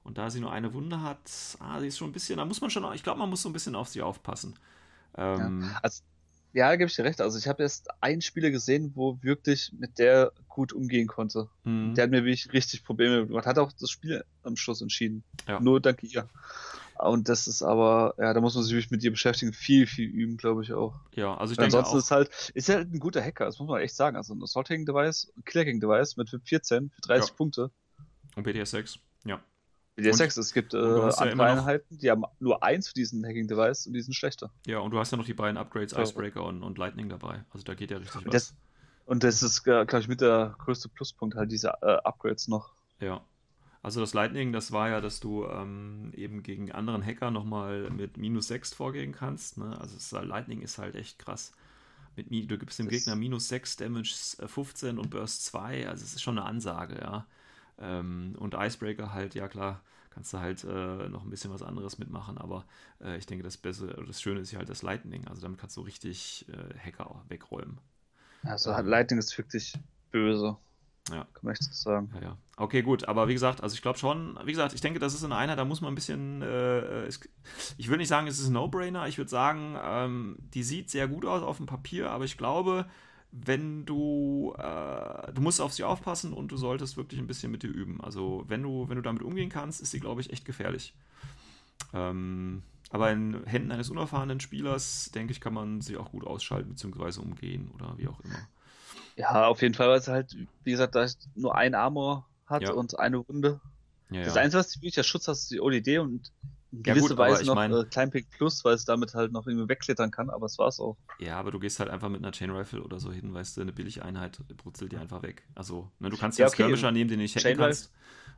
Und da sie nur eine Wunde hat, ah, sie ist schon ein bisschen, da muss man schon, ich glaube, man muss so ein bisschen auf sie aufpassen. Ähm, ja. Also ja, gebe ich dir recht. Also ich habe erst einen Spieler gesehen, wo wirklich mit der gut umgehen konnte. Mhm. Der hat mir wirklich richtig Probleme gemacht. Hat auch das Spiel am Schluss entschieden. Ja. Nur dank ihr. Und das ist aber, ja, da muss man sich wirklich mit ihr beschäftigen, viel, viel üben, glaube ich auch. Ja, also ich denke Ansonsten auch. ist halt, ist halt ein guter Hacker, das muss man echt sagen. Also ein Assaulting-Device, ein Killer-Device mit 14 für 30 ja. Punkte. Und BTS 6, ja. BDS6, es gibt äh, andere ja Einheiten, die haben nur eins für diesen Hacking-Device und die sind schlechter. Ja, und du hast ja noch die beiden Upgrades, Icebreaker und, und Lightning dabei. Also da geht ja richtig und was. Das, und das ist, glaube ich, mit der größte Pluspunkt halt diese äh, Upgrades noch. Ja. Also das Lightning, das war ja, dass du ähm, eben gegen anderen Hacker nochmal mit minus 6 vorgehen kannst. Ne? Also ist, Lightning ist halt echt krass. Mit, du gibst dem das Gegner minus 6 Damage 15 äh, und Burst 2. Also es ist schon eine Ansage, ja. Ähm, und Icebreaker halt, ja klar, kannst du halt äh, noch ein bisschen was anderes mitmachen, aber äh, ich denke, das Beste, das Schöne ist ja halt das Lightning. Also damit kannst du richtig äh, Hacker wegräumen. Also ähm, Lightning ist wirklich böse. Ja. Kann man echt so sagen. Ja, ja. Okay, gut, aber wie gesagt, also ich glaube schon, wie gesagt, ich denke, das ist in einer, da muss man ein bisschen, äh, es, ich würde nicht sagen, es ist ein No-Brainer, ich würde sagen, ähm, die sieht sehr gut aus auf dem Papier, aber ich glaube, wenn du, äh, du musst auf sie aufpassen und du solltest wirklich ein bisschen mit dir üben. Also wenn du, wenn du damit umgehen kannst, ist sie, glaube ich, echt gefährlich. Ähm, aber in Händen eines unerfahrenen Spielers, denke ich, kann man sie auch gut ausschalten bzw. umgehen oder wie auch immer. Ja, auf jeden Fall, weil sie halt, wie gesagt, da nur ein Armor hat ja. und eine Wunde. Ja, das ja. Einzige, was wirklich der Schutz hat, ist die ODD und ja, gewisse gut, Weise noch mein, äh, Kleinpick Plus, weil es damit halt noch irgendwie wegklettern kann, aber es war's auch. Ja, aber du gehst halt einfach mit einer Chain Rifle oder so hin, weißt du, eine Billigeinheit brutzelt die einfach weg. Also, ne, du kannst ja, okay, Skirmisher nehmen, den du nicht hacken kannst.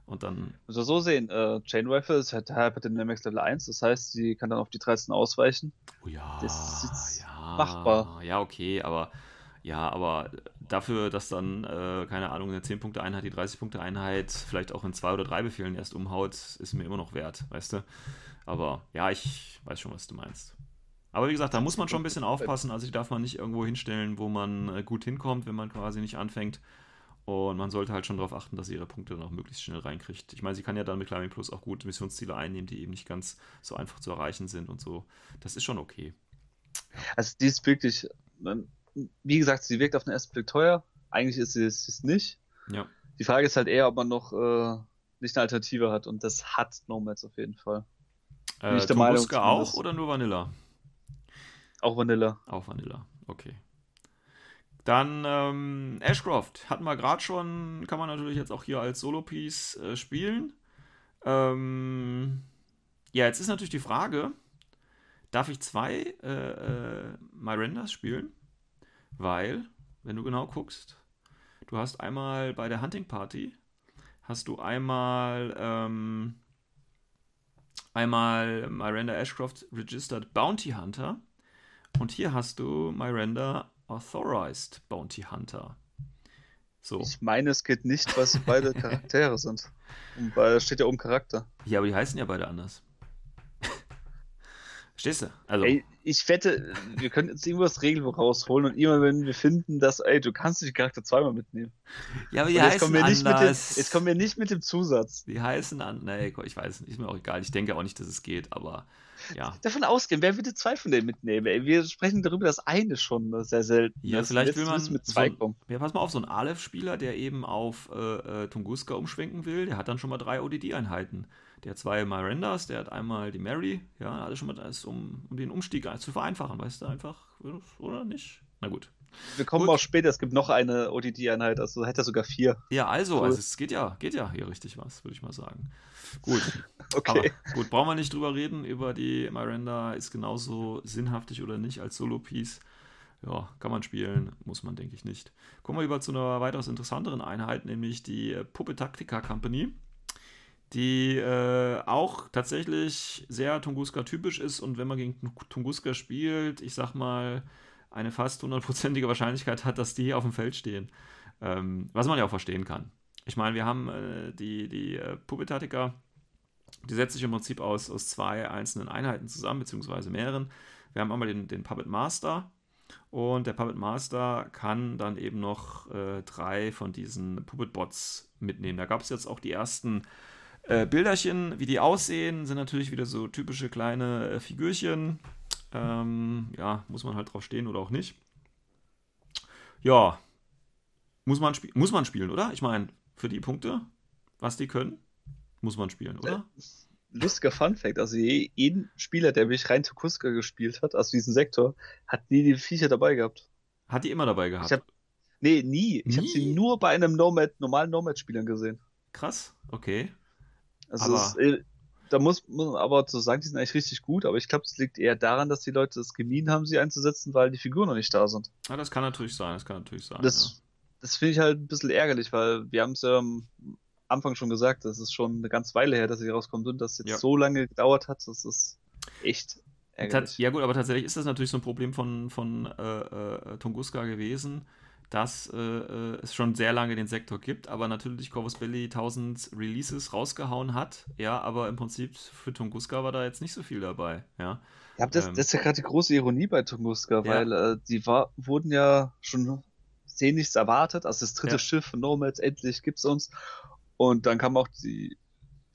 Und dann. Also so sehen, äh, Chain Rifle ist halt in der Max Level 1, das heißt, sie kann dann auf die 13 ausweichen. Oh ja, das ist ja, machbar. Ja, okay, aber ja, aber dafür, dass dann, äh, keine Ahnung, eine 10-Punkte-Einheit, die 30-Punkte-Einheit vielleicht auch in zwei oder drei Befehlen erst umhaut, ist mir immer noch wert, weißt du? Aber ja, ich weiß schon, was du meinst. Aber wie gesagt, da muss man schon ein bisschen aufpassen. Also die darf man nicht irgendwo hinstellen, wo man äh, gut hinkommt, wenn man quasi nicht anfängt. Und man sollte halt schon darauf achten, dass sie ihre Punkte dann auch möglichst schnell reinkriegt. Ich meine, sie kann ja dann mit Climbing Plus auch gut Missionsziele einnehmen, die eben nicht ganz so einfach zu erreichen sind und so. Das ist schon okay. Also die ist wirklich, wie gesagt, sie wirkt auf den ersten Blick teuer. Eigentlich ist sie es nicht. Ja. Die Frage ist halt eher, ob man noch äh, nicht eine Alternative hat. Und das hat Nomads auf jeden Fall. Äh, ich der Meinung, auch oder nur Vanilla? Auch Vanilla. Auch Vanilla, okay. Dann ähm, Ashcroft hatten wir gerade schon, kann man natürlich jetzt auch hier als Solo-Piece äh, spielen. Ähm, ja, jetzt ist natürlich die Frage, darf ich zwei äh, äh, Mirandas spielen? Weil, wenn du genau guckst, du hast einmal bei der Hunting Party, hast du einmal ähm, einmal Miranda Ashcroft Registered Bounty Hunter und hier hast du Miranda Authorized Bounty Hunter. So. Ich meine, es geht nicht, weil sie beide Charaktere sind. Und da steht ja oben Charakter. Ja, aber die heißen ja beide anders. Verstehst du? Also. Ey, ich wette, wir können jetzt irgendwas Regelbuch rausholen und immer wenn wir finden, dass, ey, du kannst nicht Charakter zweimal mitnehmen. Ja, aber die heißen kommen wir anders. Nicht mit dem, jetzt kommen wir nicht mit dem Zusatz. Die heißen an, nee, ich weiß nicht, ist mir auch egal. Ich denke auch nicht, dass es geht, aber ja. Davon ausgehen, wer würde zwei von denen mitnehmen? Ey? Wir sprechen darüber, dass eine schon sehr selten Ja, ist. vielleicht will man mit zwei so, kommen. Ja, pass mal auf, so ein Aleph-Spieler, der eben auf äh, äh, Tunguska umschwenken will, der hat dann schon mal drei ODD-Einheiten. Der hat zwei Mirandas, der hat einmal die Mary, ja, alles schon mal das, um, um den Umstieg zu vereinfachen, weißt du, einfach, oder nicht? Na gut. Wir kommen gut. auch später, es gibt noch eine ODD-Einheit, also hätte er sogar vier. Ja, also, cool. also es geht ja, geht ja hier richtig was, würde ich mal sagen. Gut. okay. Aber gut, brauchen wir nicht drüber reden, über die Miranda ist genauso sinnhaftig oder nicht als Solo-Piece. Ja, kann man spielen, muss man, denke ich, nicht. Kommen wir über zu einer weitaus interessanteren Einheit, nämlich die Puppe Taktika Company die äh, auch tatsächlich sehr Tunguska-typisch ist und wenn man gegen Tunguska spielt, ich sag mal, eine fast hundertprozentige Wahrscheinlichkeit hat, dass die auf dem Feld stehen. Ähm, was man ja auch verstehen kann. Ich meine, wir haben äh, die, die äh, Pupetatica, die setzt sich im Prinzip aus, aus zwei einzelnen Einheiten zusammen, beziehungsweise mehreren. Wir haben einmal den, den Puppet Master und der Puppet Master kann dann eben noch äh, drei von diesen Puppet Bots mitnehmen. Da gab es jetzt auch die ersten äh, Bilderchen, wie die aussehen, sind natürlich wieder so typische kleine äh, Figürchen. Ähm, ja, muss man halt drauf stehen oder auch nicht. Ja, muss man, muss man spielen, oder? Ich meine, für die Punkte, was die können, muss man spielen, oder? Äh, lustiger Fun Fact, also jeden Spieler, der mich rein Tukuska gespielt hat, aus diesem Sektor, hat nie die Viecher dabei gehabt. Hat die immer dabei gehabt? Hab, nee, nie. Ich habe sie nur bei einem Nomad, normalen Nomad-Spielern gesehen. Krass, okay. Also aber, es, äh, da muss man aber zu sagen, die sind eigentlich richtig gut, aber ich glaube, es liegt eher daran, dass die Leute es gemieden haben, sie einzusetzen, weil die Figuren noch nicht da sind. Ja, das kann natürlich sein, das kann natürlich sein. Das, ja. das finde ich halt ein bisschen ärgerlich, weil wir haben es ja am Anfang schon gesagt, das ist schon eine ganze Weile her, dass sie rauskommt und dass es jetzt ja. so lange gedauert hat, das ist echt ärgerlich. Ja gut, aber tatsächlich ist das natürlich so ein Problem von, von äh, äh, Tunguska gewesen, dass äh, äh, es schon sehr lange den Sektor gibt, aber natürlich Corvus Belly 1000 Releases rausgehauen hat, ja, aber im Prinzip für Tunguska war da jetzt nicht so viel dabei, ja. Ja, das, ähm, das ist ja gerade die große Ironie bei Tunguska, ja. weil äh, die war, wurden ja schon sehnlichst erwartet, also das dritte ja. Schiff von Nomads, endlich gibt's uns und dann kam auch die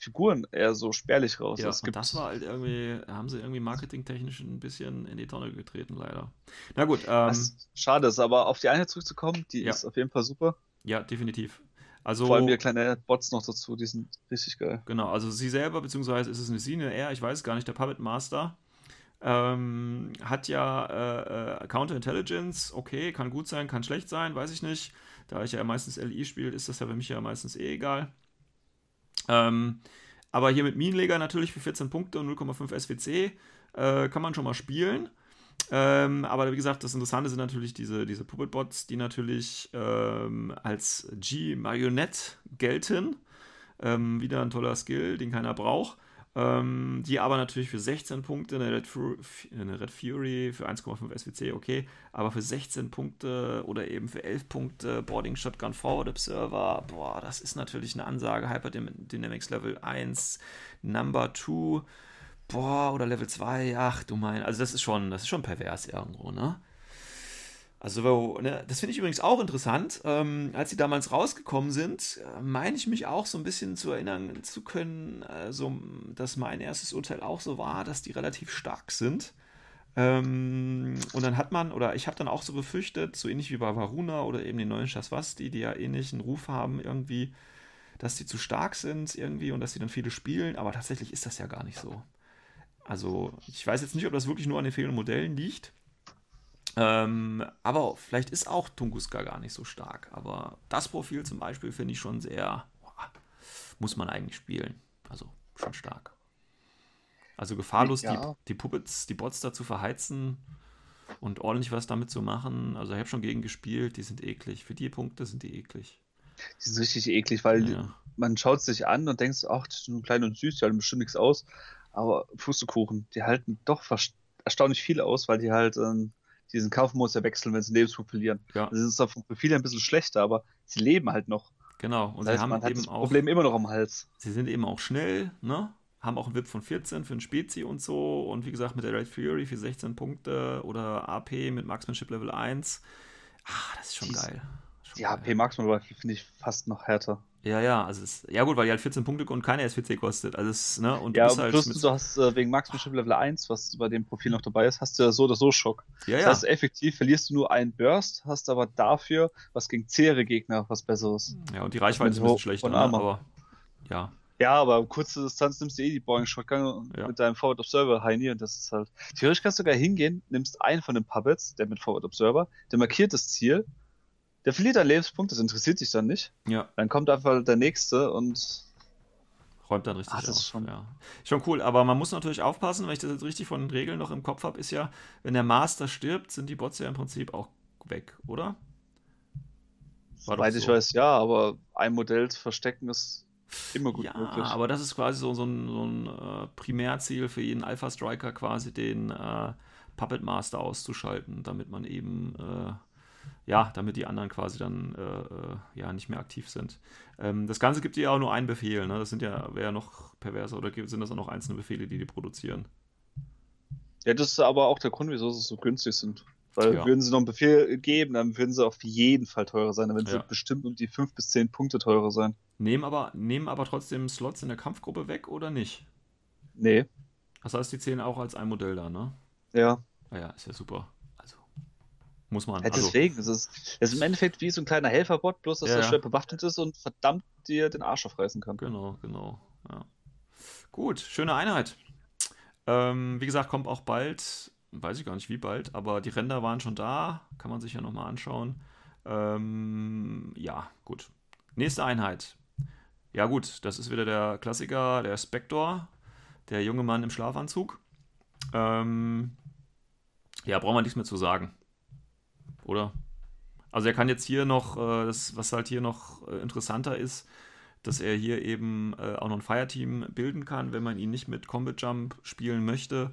Figuren eher so spärlich raus. Ja, und das war halt irgendwie, haben sie irgendwie marketingtechnisch ein bisschen in die Tonne getreten, leider. Na gut. Ähm, schade ist, aber auf die Einheit zurückzukommen, die ja. ist auf jeden Fall super. Ja, definitiv. Also, Vor allem die kleine Bots noch dazu, die sind richtig geil. Genau, also sie selber, beziehungsweise ist es eine sie, eine er, ich weiß gar nicht, der Puppet Master, ähm, hat ja äh, äh, Counterintelligence, okay, kann gut sein, kann schlecht sein, weiß ich nicht. Da ich ja meistens LI spiele, ist das ja für mich ja meistens eh egal. Ähm, aber hier mit Minenleger natürlich für 14 Punkte und 0,5 SWC äh, kann man schon mal spielen. Ähm, aber wie gesagt, das Interessante sind natürlich diese, diese Puppet-Bots, die natürlich ähm, als G-Marionette gelten. Ähm, wieder ein toller Skill, den keiner braucht. Ähm, die aber natürlich für 16 Punkte, eine Red, Fury, eine Red Fury für 1,5 SWC, okay, aber für 16 Punkte oder eben für 11 Punkte Boarding Shotgun Forward Observer, boah, das ist natürlich eine Ansage. Hyperdynamics Level 1, Number 2. Boah, oder Level 2, ach du mein, also das ist schon, das ist schon pervers irgendwo, ne? Also, ne, das finde ich übrigens auch interessant. Ähm, als sie damals rausgekommen sind, äh, meine ich mich auch so ein bisschen zu erinnern zu können, also, dass mein erstes Urteil auch so war, dass die relativ stark sind. Ähm, und dann hat man, oder ich habe dann auch so befürchtet, so ähnlich wie bei Varuna oder eben den neuen Shaswasti, die ja ähnlichen Ruf haben, irgendwie, dass die zu stark sind irgendwie und dass sie dann viele spielen, aber tatsächlich ist das ja gar nicht so. Also, ich weiß jetzt nicht, ob das wirklich nur an den fehlenden Modellen liegt. Ähm, aber vielleicht ist auch Tunguska gar nicht so stark. Aber das Profil zum Beispiel finde ich schon sehr, boah, muss man eigentlich spielen. Also schon stark. Also gefahrlos ja. die, die Puppets, die Bots dazu verheizen und ordentlich was damit zu machen. Also ich habe schon gegen gespielt, die sind eklig. Für die Punkte sind die eklig. Die sind richtig eklig, weil ja. man schaut sich an und denkt, ach, ist nur klein und süß, die halten bestimmt nichts aus. Aber Pustekuchen, die halten doch erstaunlich viel aus, weil die halt ähm, diesen Kaufmodus ja wechseln, wenn sie Lebenspunkt verlieren. Ja. Das ist für viele ein bisschen schlechter, aber sie leben halt noch. Genau, und das heißt, sie haben man eben hat das auch, Problem immer noch am Hals. Sie sind eben auch schnell, ne? Haben auch einen VIP von 14 für ein Spezi und so. Und wie gesagt, mit der Red Fury für 16 Punkte oder AP mit Marksmanship Level 1. Ah, das ist schon Dies, geil. Schon die AP Marksman finde ich fast noch härter. Ja, ja, also es, ja gut, weil die halt 14 Punkte und keine SVC kostet. Also es, ne, und ja, halt plus du hast äh, wegen Marksmanship Level 1, was bei dem Profil noch dabei ist, hast du ja so oder so Schock. Ja, das ja. heißt, effektiv verlierst du nur einen Burst, hast aber dafür was gegen zähere Gegner was Besseres. Ja, und die Reichweite ist ein bisschen schlechter, ne? aber ja. Ja, aber kurze Distanz nimmst du eh die Boeing Shotgun ja. mit deinem Forward Observer Heini und das ist halt. Theoretisch kannst du sogar hingehen, nimmst einen von den Puppets, der mit Forward Observer, der markiert das Ziel der verliert einen Lebenspunkt, das interessiert dich dann nicht. Ja. Dann kommt einfach der nächste und räumt dann richtig Ach, das auf. Ist schon, ja. schon cool, aber man muss natürlich aufpassen, wenn ich das jetzt richtig von den Regeln noch im Kopf habe, ist ja, wenn der Master stirbt, sind die Bots ja im Prinzip auch weg, oder? Soweit so. ich weiß, ja, aber ein Modell zu verstecken ist immer gut ja, möglich. aber das ist quasi so, so ein, so ein äh, Primärziel für jeden Alpha-Striker, quasi den äh, Puppet Master auszuschalten, damit man eben äh, ja, damit die anderen quasi dann äh, äh, ja nicht mehr aktiv sind. Ähm, das Ganze gibt dir ja auch nur einen Befehl, ne? Das sind ja, wäre ja noch perverser oder sind das auch noch einzelne Befehle, die die produzieren? Ja, das ist aber auch der Grund, wieso sie so günstig sind. Weil ja. würden sie noch einen Befehl geben, dann würden sie auf jeden Fall teurer sein. Dann würden ja. sie bestimmt um die 5 bis 10 Punkte teurer sein. Nehmen aber, nehmen aber trotzdem Slots in der Kampfgruppe weg oder nicht? Nee. Das heißt, die zählen auch als ein Modell da, ne? Ja. Ah ja, ist ja super. Muss man. Ja, deswegen, also, es, ist, es ist im Endeffekt wie so ein kleiner Helferbot, bloß dass ja, er schwer bewaffnet ist und verdammt dir den Arsch aufreißen kann. Genau, genau. Ja. Gut, schöne Einheit. Ähm, wie gesagt, kommt auch bald, weiß ich gar nicht wie bald, aber die Ränder waren schon da, kann man sich ja nochmal anschauen. Ähm, ja, gut. Nächste Einheit. Ja, gut, das ist wieder der Klassiker, der Spector, der junge Mann im Schlafanzug. Ähm, ja, brauchen wir nichts mehr zu sagen oder? Also er kann jetzt hier noch, äh, das, was halt hier noch äh, interessanter ist, dass er hier eben äh, auch noch ein Fireteam bilden kann, wenn man ihn nicht mit Combat Jump spielen möchte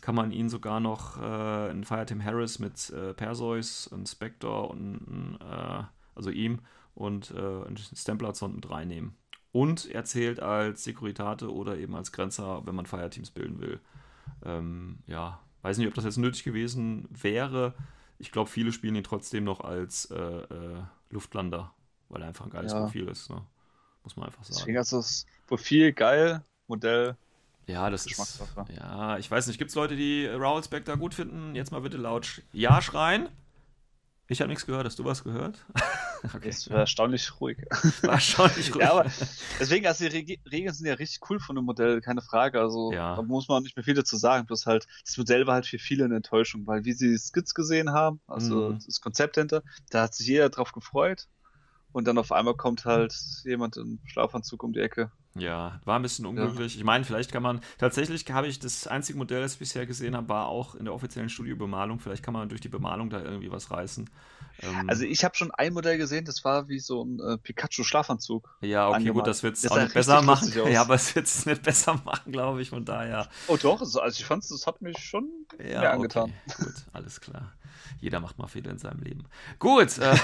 kann man ihn sogar noch äh, ein Fireteam Harris mit äh, Perseus, ein Spectre und äh, also ihm und äh, ein Stemplerzond mit reinnehmen. Und er zählt als Securitate oder eben als Grenzer, wenn man Fireteams bilden will. Ähm, ja, weiß nicht, ob das jetzt nötig gewesen wäre ich glaube, viele spielen ihn trotzdem noch als äh, äh, Luftlander, weil er einfach ein geiles ja. Profil ist. Ne? Muss man einfach sagen. Deswegen ist das Profil geil, Modell. Ja, das ist. Ja, ich weiß nicht. Gibt es Leute, die Raoul Spectre gut finden? Jetzt mal bitte laut Ja schreien. Ich habe nichts gehört. Hast du was gehört? okay. Es war erstaunlich ruhig. War erstaunlich ruhig. ja, aber deswegen, also die Regeln sind ja richtig cool von dem Modell, keine Frage. Also ja. da muss man nicht mehr viel dazu sagen. Bloß halt, das Modell war halt für viele eine Enttäuschung, weil wie sie Skits gesehen haben, also mhm. das Konzept hinter, da hat sich jeder drauf gefreut. Und dann auf einmal kommt halt jemand im Schlafanzug um die Ecke. Ja, war ein bisschen unglücklich. Ja. Ich meine, vielleicht kann man, tatsächlich habe ich das einzige Modell, das ich bisher gesehen habe, war auch in der offiziellen Studiobemalung. Vielleicht kann man durch die Bemalung da irgendwie was reißen. Ähm, also ich habe schon ein Modell gesehen, das war wie so ein äh, Pikachu-Schlafanzug. Ja, okay, angemalt. gut, das wird es auch nicht besser machen. Ja, aber es wird es nicht besser machen, glaube ich, von daher. Oh doch, also ich fand es, das hat mich schon ja, mir angetan. Okay, gut, alles klar. Jeder macht mal Fehler in seinem Leben. Gut. Äh,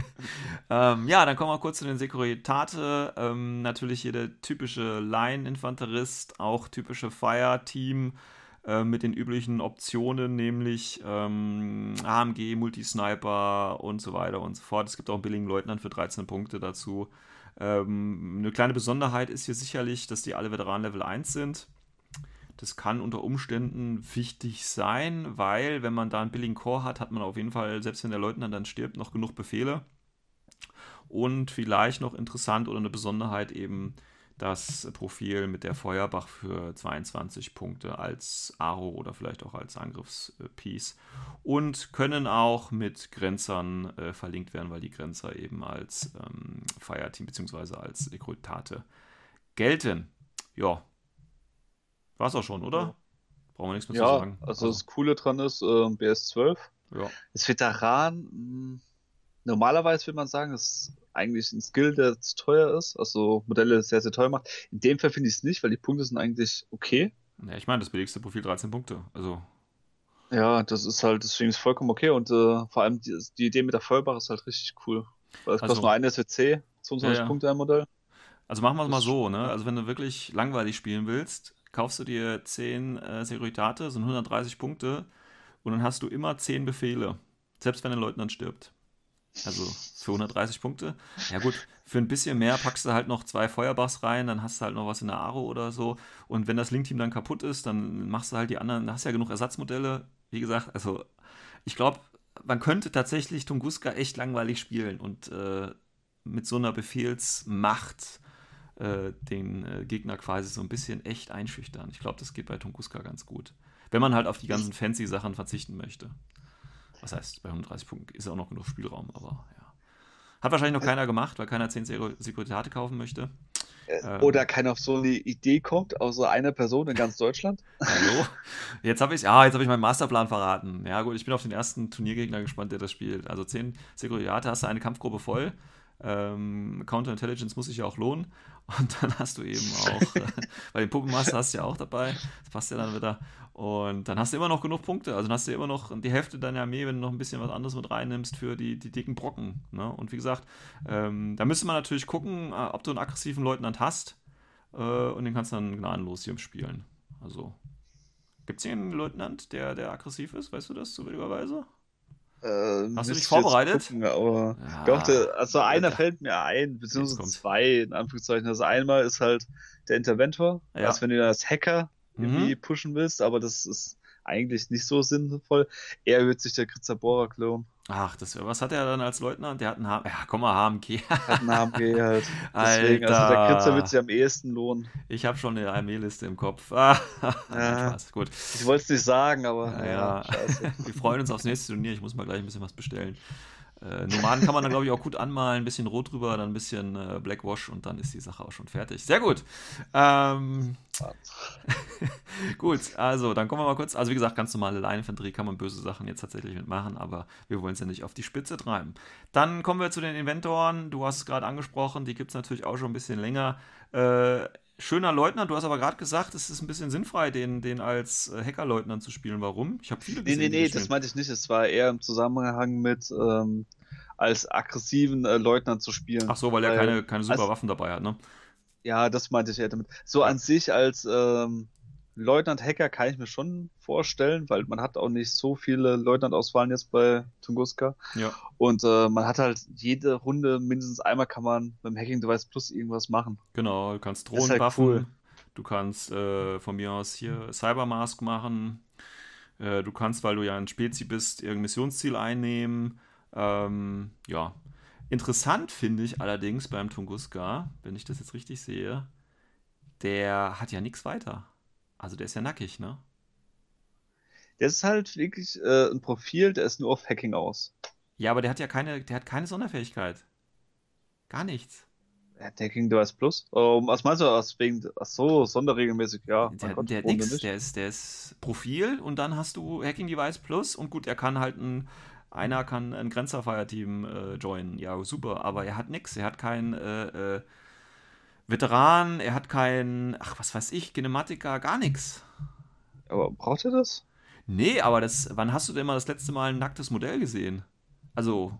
ähm, ja, dann kommen wir kurz zu den Sekuritate. Ähm, natürlich hier der typische Line-Infanterist, auch typische Fire-Team äh, mit den üblichen Optionen, nämlich ähm, AMG, Multisniper und so weiter und so fort. Es gibt auch einen billigen Leutnant für 13 Punkte dazu. Ähm, eine kleine Besonderheit ist hier sicherlich, dass die alle Veteranen Level 1 sind. Das kann unter Umständen wichtig sein, weil wenn man da einen billigen Core hat, hat man auf jeden Fall, selbst wenn der Leutnant dann stirbt, noch genug Befehle. Und vielleicht noch interessant oder eine Besonderheit eben das Profil mit der Feuerbach für 22 Punkte als Aro oder vielleicht auch als Angriffspiece. Und können auch mit Grenzern äh, verlinkt werden, weil die Grenzer eben als ähm, Fireteam bzw. als Rekrutate gelten. Ja, war es auch schon, oder? Brauchen wir nichts mehr ja, zu sagen. Also, also das Coole dran ist, äh, BS12. Ja. Das Veteran, mh, hm, normalerweise würde man sagen, ist eigentlich ein Skill, der zu teuer ist, also Modelle sehr, sehr teuer macht. In dem Fall finde ich es nicht, weil die Punkte sind eigentlich okay. Ja, ich meine, das billigste Profil 13 Punkte. Also. Ja, das ist halt, deswegen ist vollkommen okay und äh, vor allem die, die, Idee mit der Feuerbach ist halt richtig cool. Weil es also, kostet nur eine SWC, 22 ja, ja. Punkte ein Modell. Also machen wir es mal so, ne? Also wenn du wirklich langweilig spielen willst, kaufst du dir 10 äh, Securitate, sind 130 Punkte und dann hast du immer 10 Befehle, selbst wenn der Leutnant stirbt. Also für 130 Punkte. Ja gut, für ein bisschen mehr packst du halt noch zwei Feuerbachs rein, dann hast du halt noch was in der Aro oder so. Und wenn das Link-Team dann kaputt ist, dann machst du halt die anderen, da hast du ja genug Ersatzmodelle. Wie gesagt, also ich glaube, man könnte tatsächlich Tunguska echt langweilig spielen und äh, mit so einer Befehlsmacht äh, den äh, Gegner quasi so ein bisschen echt einschüchtern. Ich glaube, das geht bei Tunguska ganz gut. Wenn man halt auf die ganzen fancy Sachen verzichten möchte. Was heißt, bei 130 Punkten ist auch noch genug Spielraum, aber ja. Hat wahrscheinlich noch keiner gemacht, weil keiner 10 Sekuritate kaufen möchte. Äh, ähm. Oder keiner auf so eine Idee kommt, außer einer Person in ganz Deutschland. Hallo? Jetzt habe ich, ja, jetzt habe ich meinen Masterplan verraten. Ja, gut, ich bin auf den ersten Turniergegner gespannt, der das spielt. Also 10 Sekuritate hast du eine Kampfgruppe voll. Ähm, Counterintelligence muss sich ja auch lohnen. Und dann hast du eben auch, äh, bei den Puppenmaster hast du ja auch dabei. Das passt ja dann wieder. Und dann hast du immer noch genug Punkte. Also dann hast du immer noch die Hälfte deiner Armee, wenn du noch ein bisschen was anderes mit reinnimmst für die, die dicken Brocken. Ne? Und wie gesagt, ähm, da müsste man natürlich gucken, äh, ob du einen aggressiven Leutnant hast. Äh, und den kannst du dann gnadenlos hier spielen. Also, gibt es hier einen Leutnant, der, der aggressiv ist? Weißt du das zufälligerweise? Äh, Hast du dich vorbereitet? Gucken, aber ja, dachte, also einer Alter. fällt mir ein, beziehungsweise zwei, in Anführungszeichen. Also einmal ist halt der Interventor, ja. als wenn du als Hacker irgendwie mhm. pushen willst, aber das ist eigentlich nicht so sinnvoll. Er wird sich der Kritzabora klonen. Ach, das, was hat er dann als Leutnant? Der hat einen HMG. Ja, komm mal, HMG. hat einen HMG halt. Deswegen, Alter. also der Kritzer wird sich am ehesten lohnen. Ich habe schon eine Armeeliste im Kopf. Ah, ja. Spaß, gut. Ich wollte es nicht sagen, aber. Ja, ja. Wir freuen uns aufs nächste Turnier. Ich muss mal gleich ein bisschen was bestellen. Äh, Nomaden kann man dann, glaube ich, auch gut anmalen. Ein bisschen Rot drüber, dann ein bisschen äh, Blackwash und dann ist die Sache auch schon fertig. Sehr gut. Ähm, gut, also dann kommen wir mal kurz. Also, wie gesagt, ganz normale Line-Infanterie kann man böse Sachen jetzt tatsächlich mitmachen, aber wir wollen es ja nicht auf die Spitze treiben. Dann kommen wir zu den Inventoren. Du hast es gerade angesprochen, die gibt es natürlich auch schon ein bisschen länger. Äh, schöner Leutnant, du hast aber gerade gesagt, es ist ein bisschen sinnfrei, den, den als äh, Hackerleutnant zu spielen. Warum? Ich habe viele gesehen. Nee, nee, nee, das meinte ich nicht. Es war eher im Zusammenhang mit ähm, als aggressiven äh, Leutnant zu spielen. Ach so, weil er keine, keine super Waffen dabei hat, ne? Ja, das meinte ich eher damit. So an sich als ähm, Leutnant-Hacker kann ich mir schon vorstellen, weil man hat auch nicht so viele Leutnant-Auswahlen jetzt bei Tunguska. Ja. Und äh, man hat halt jede Runde mindestens einmal kann man beim Hacking Device Plus irgendwas machen. Genau, du kannst Drohnen halt buffen. Cool. Du kannst äh, von mir aus hier Cybermask machen. Äh, du kannst, weil du ja ein Spezi bist, irgendein Missionsziel einnehmen. Ähm, ja. Interessant finde ich allerdings beim Tunguska, wenn ich das jetzt richtig sehe, der hat ja nichts weiter. Also der ist ja nackig, ne? Der ist halt wirklich äh, ein Profil, der ist nur auf Hacking aus. Ja, aber der hat ja keine, der hat keine Sonderfähigkeit. Gar nichts. Er hat Hacking Device Plus. Um, was meinst du? Was wegen, ach so, sonderregelmäßig, ja. Der, der, nix, der, ist, der ist Profil und dann hast du Hacking Device Plus und gut, er kann halt ein, einer kann ein Grenzerfire-Team äh, joinen. Ja, super, aber er hat nichts. Er hat kein äh, äh, Veteran, er hat kein, ach, was weiß ich, Kinematiker, gar nichts. Aber braucht er das? Nee, aber das, wann hast du denn mal das letzte Mal ein nacktes Modell gesehen? Also.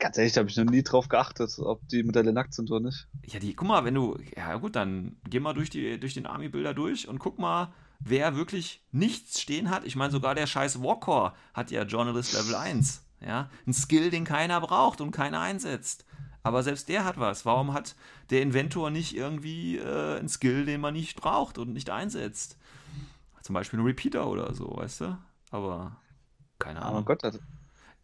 Ganz ehrlich, da habe ich noch nie drauf geachtet, ob die Modelle nackt sind oder nicht. Ja, die, guck mal, wenn du, ja gut, dann geh mal durch, die, durch den Army-Bilder durch und guck mal, wer wirklich nichts stehen hat. Ich meine, sogar der scheiß Walker hat ja Journalist Level 1. Ja, ein Skill, den keiner braucht und keiner einsetzt. Aber selbst der hat was. Warum hat der Inventor nicht irgendwie äh, einen Skill, den man nicht braucht und nicht einsetzt? Zum Beispiel ein Repeater oder so, weißt du? Aber keine Ahnung. Oh Gott, also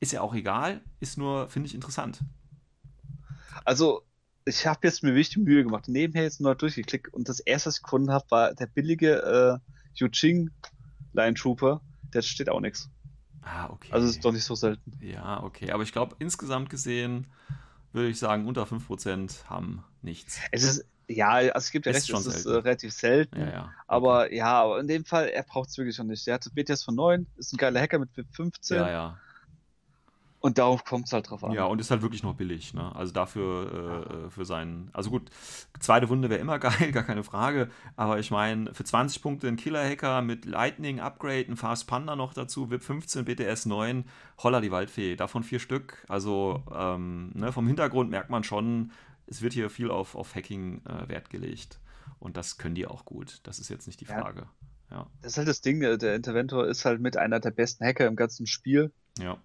ist ja auch egal, ist nur, finde ich, interessant. Also, ich habe jetzt mir wichtig Mühe gemacht, nebenher jetzt nur durchgeklickt und das erste, was ich gefunden habe, war der billige äh, Yuching Line Trooper. Der steht auch nichts. Ah, okay. Also ist doch nicht so selten. Ja, okay. Aber ich glaube, insgesamt gesehen würde ich sagen, unter 5% haben nichts. Es ist, ja, also es gibt ja recht, es ist äh, relativ selten. Ja, ja. Okay. Aber ja, aber in dem Fall, er braucht es wirklich schon nicht. Er hat BTS von 9, ist ein geiler Hacker mit 15. Ja, ja. Und darauf kommt es halt drauf an. Ja, und ist halt wirklich noch billig. Ne? Also dafür äh, für seinen. Also gut, zweite Wunde wäre immer geil, gar keine Frage. Aber ich meine, für 20 Punkte ein Killer-Hacker mit Lightning, Upgrade, ein Fast Panda noch dazu, VIP 15, BTS 9, Holla die Waldfee. Davon vier Stück. Also ähm, ne, vom Hintergrund merkt man schon, es wird hier viel auf, auf Hacking äh, Wert gelegt. Und das können die auch gut. Das ist jetzt nicht die Frage. Ja. ja. Das ist halt das Ding, der Interventor ist halt mit einer der besten Hacker im ganzen Spiel. Ja.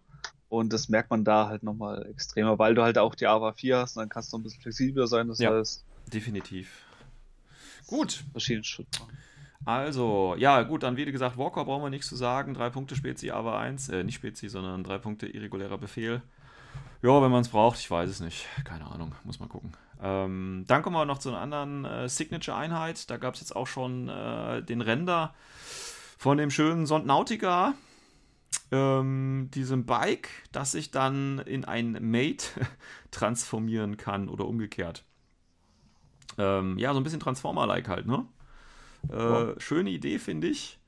Und das merkt man da halt nochmal extremer, weil du halt auch die AVA 4 hast und dann kannst du noch ein bisschen flexibler sein. Das ja, heißt, definitiv. Gut. Verschiedene Schritte Also, ja, gut, dann wie gesagt, Walker brauchen wir nichts zu sagen. Drei Punkte Spezi AVA 1, äh, nicht Spezi, sondern drei Punkte irregulärer Befehl. Ja, wenn man es braucht, ich weiß es nicht. Keine Ahnung, muss mal gucken. Ähm, dann kommen wir noch zu einer anderen äh, Signature-Einheit. Da gab es jetzt auch schon äh, den Render von dem schönen Sondnautica ähm, diesem Bike, das sich dann in ein Mate transformieren kann oder umgekehrt. Ähm, ja, so ein bisschen Transformer-like halt, ne? Äh, wow. Schöne Idee, finde ich.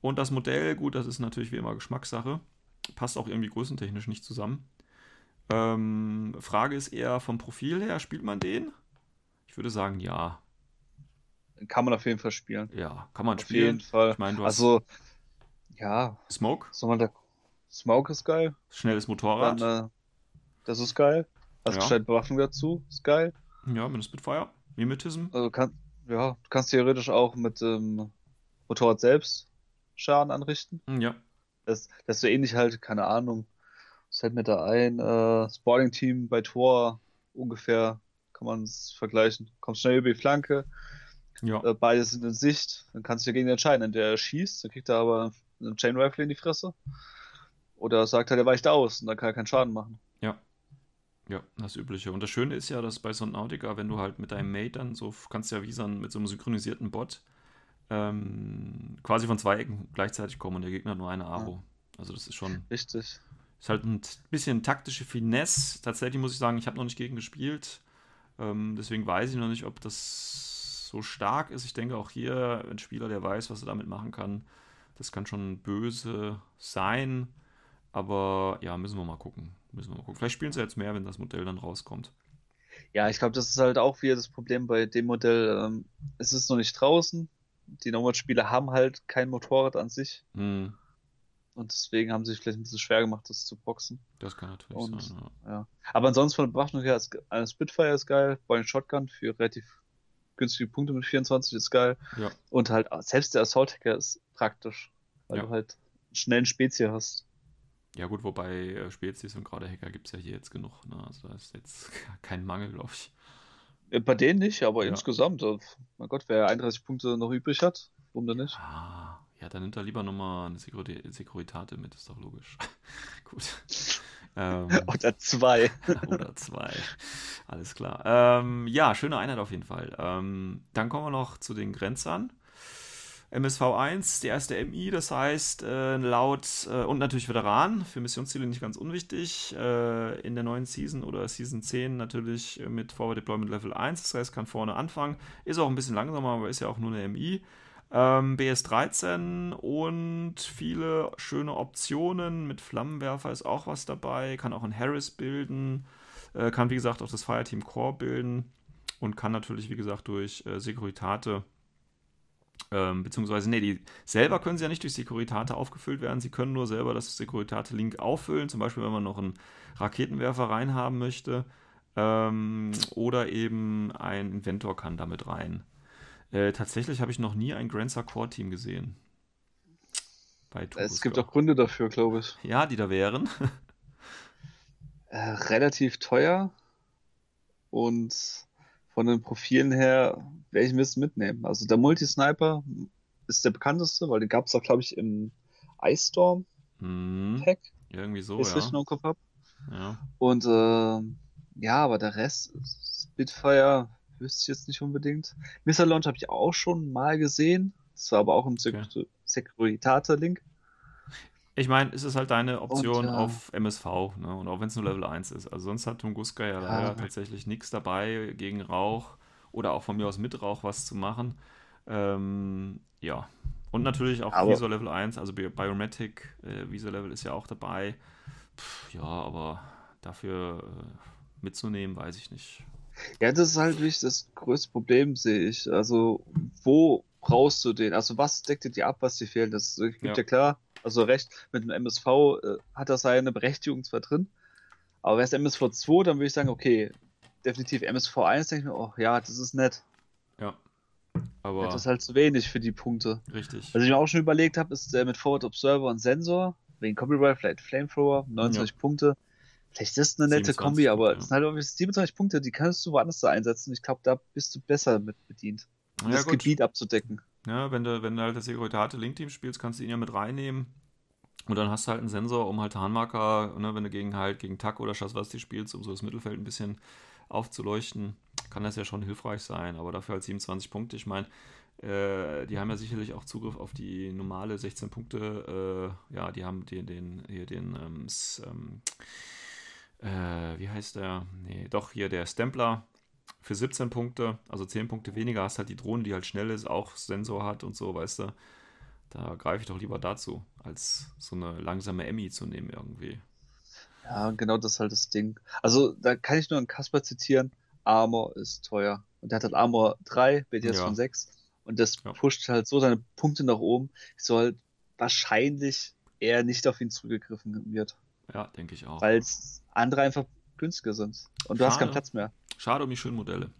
Und das Modell, gut, das ist natürlich wie immer Geschmackssache. Passt auch irgendwie größentechnisch nicht zusammen. Ähm, Frage ist eher vom Profil her, spielt man den? Ich würde sagen, ja. Kann man auf jeden Fall spielen. Ja, kann man auf spielen. Auf jeden Fall. Ich mein, du also, ja. Smoke? Der Smoke ist geil. Schnelles Motorrad. Dann, äh, das ist geil. Hast ja. gescheite Bewaffnung dazu. Ist geil. Ja, mit dem Spitfire. Mimetism. Also kann, ja, du kannst theoretisch auch mit dem ähm, Motorrad selbst Schaden anrichten. Ja. Das, das ist so ähnlich halt, keine Ahnung. Was fällt mir da ein? Äh, Sporting Team bei Tor ungefähr kann man es vergleichen. Kommst schnell über die Flanke. Ja. Äh, beide sind in Sicht. Dann kannst du dagegen entscheiden. Entweder er schießt, dann kriegt er aber einen Chain Rifle in die Fresse. Oder sagt halt, er weicht aus und dann kann er keinen Schaden machen. Ja. Ja, das Übliche. Und das Schöne ist ja, dass bei Subnautica, wenn du halt mit deinem Mate dann so, kannst du ja wie so ein, mit so einem synchronisierten Bot ähm, quasi von zwei Ecken gleichzeitig kommen und der Gegner nur eine Aro. Ja. Also das ist schon. Richtig. Ist halt ein bisschen taktische Finesse. Tatsächlich muss ich sagen, ich habe noch nicht gegen gespielt. Ähm, deswegen weiß ich noch nicht, ob das so stark ist. Ich denke auch hier ein Spieler, der weiß, was er damit machen kann, das kann schon böse sein. Aber ja, müssen wir mal gucken. Müssen wir mal gucken. Vielleicht spielen sie jetzt mehr, wenn das Modell dann rauskommt. Ja, ich glaube, das ist halt auch wieder das Problem bei dem Modell. Ähm, es ist noch nicht draußen. Die Nomad-Spieler haben halt kein Motorrad an sich. Hm. Und deswegen haben sie sich vielleicht ein bisschen schwer gemacht, das zu boxen. Das kann natürlich Und, sein, ja. ja. Aber ansonsten von der Bewaffnung her, ist, eine Spitfire ist geil, Boeing Shotgun für relativ günstige Punkte mit 24 ist geil. Ja. Und halt selbst der Assault Hacker ist praktisch, weil Ja. du halt einen schnellen Spezies hast. Ja, gut, wobei äh, Spezies und gerade Hacker gibt es ja hier jetzt genug. Ne? Also da ist jetzt kein Mangel, glaube ich. Äh, Bei denen nicht, aber Ja. insgesamt, äh, mein Gott, wer 31 Punkte noch übrig hat, warum denn nicht? Ah, ja, dann nimmt er lieber nochmal eine Security Securitate mit, ist doch logisch. gut. Ähm, Oder zwei. oder zwei. Alles klar. Ähm, ja, schöne Einheit auf jeden Fall. Ähm, dann kommen wir noch zu den Grenzern. MSV1, der erste MI, das heißt äh, laut äh, und natürlich Veteran, für Missionsziele nicht ganz unwichtig. Äh, in der neuen Season oder Season 10 natürlich mit Forward Deployment Level 1, das heißt kann vorne anfangen. Ist auch ein bisschen langsamer, aber ist ja auch nur eine MI. Ähm, BS13 und viele schöne Optionen. Mit Flammenwerfer ist auch was dabei. Kann auch ein Harris bilden. Äh, kann, wie gesagt, auch das Fireteam Core bilden. Und kann natürlich, wie gesagt, durch äh, Securitate Ähm, beziehungsweise, nee, die selber können sie ja nicht durch Securitate aufgefüllt werden. Sie können nur selber das Securitate-Link auffüllen. Zum Beispiel, wenn man noch einen Raketenwerfer reinhaben möchte. Ähm, oder eben ein Inventor kann damit rein. Äh, tatsächlich habe ich noch nie ein Grancer Core Team gesehen. es gibt auch Gründe dafür, glaube ich. Ja, die da wären. äh, relativ teuer und von den Profilen her werde ich mir das mitnehmen. Also der Multisniper ist der bekannteste, weil den gab es auch, glaube ich, im Ice Storm hm, Pack. Irgendwie so, ja. Ich noch Kopf hab. ja. Und äh, ja, aber der Rest, Spitfire, wüsste ich jetzt nicht unbedingt. Missile Launch habe ich auch schon mal gesehen. Das war aber auch im okay. Securitate-Link. Ich meine, es ist halt deine Option und, ja. auf MSV, ne? Und auch wenn es nur Level 1 ist. Also sonst hat Tunguska ja leider ja. tatsächlich nichts dabei, gegen Rauch oder auch von mir aus mit Rauch was zu machen. Ähm, ja. Und natürlich auch aber, Visor Level 1, also Biomatic, äh, Visor Level ist ja auch dabei. Pff, ja, aber dafür äh, mitzunehmen, weiß ich nicht. Ja, das ist halt wirklich das größte Problem, sehe ich. Also, wo brauchst du den? Also, was deckt dir ab, was dir fehlt? Das gibt ja, ja klar also recht, mit dem MSV äh, hat das seine Berechtigung zwar drin, aber wäre es MSV 2, dann würde ich sagen, okay, definitiv MSV 1, denke ich mir, oh ja, das ist nett. Ja. Aber. das ist halt zu wenig für die Punkte. Richtig. Was ich mir auch schon überlegt habe, ist der mit Forward Observer und Sensor, wegen Copyright, vielleicht Flamethrower, 29 ja. Punkte. Vielleicht ist das eine nette Kombi, aber es sind halt 27 Punkte, die kannst du woanders da einsetzen. Ich glaube, da bist du besser mit bedient, um ja, das gut. Gebiet abzudecken. Ja, wenn du, wenn du halt das Securitate Link-Team spielst, kannst du ihn ja mit reinnehmen. Und dann hast du halt einen Sensor, um halt Tarnmarker, ne, wenn du gegen halt gegen Tack oder Schasswasti spielst, um so das Mittelfeld ein bisschen aufzuleuchten, kann das ja schon hilfreich sein. Aber dafür halt 27 Punkte. Ich meine, äh, die haben ja sicherlich auch Zugriff auf die normale 16 Punkte. Äh, ja, die haben den, den hier den, ähm, ähm, äh, wie heißt der? Nee, doch hier der Stempler für 17 Punkte, also 10 Punkte weniger, hast halt die Drohne, die halt schnell ist, auch Sensor hat und so, weißt du. Da greife ich doch lieber dazu, als so eine langsame Emmy zu nehmen irgendwie. Ja, genau das ist halt das Ding. Also, da kann ich nur einen Kasper zitieren. Armor ist teuer. Und der hat halt Armor 3, BTS ja. von 6. Und das ja. pusht halt so seine Punkte nach oben, so halt wahrscheinlich eher nicht auf ihn zugegriffen wird. Ja, denke ich auch. Weil andere einfach günstiger sind. Und du Schade. hast keinen Platz mehr. Schade um die schönen Modelle.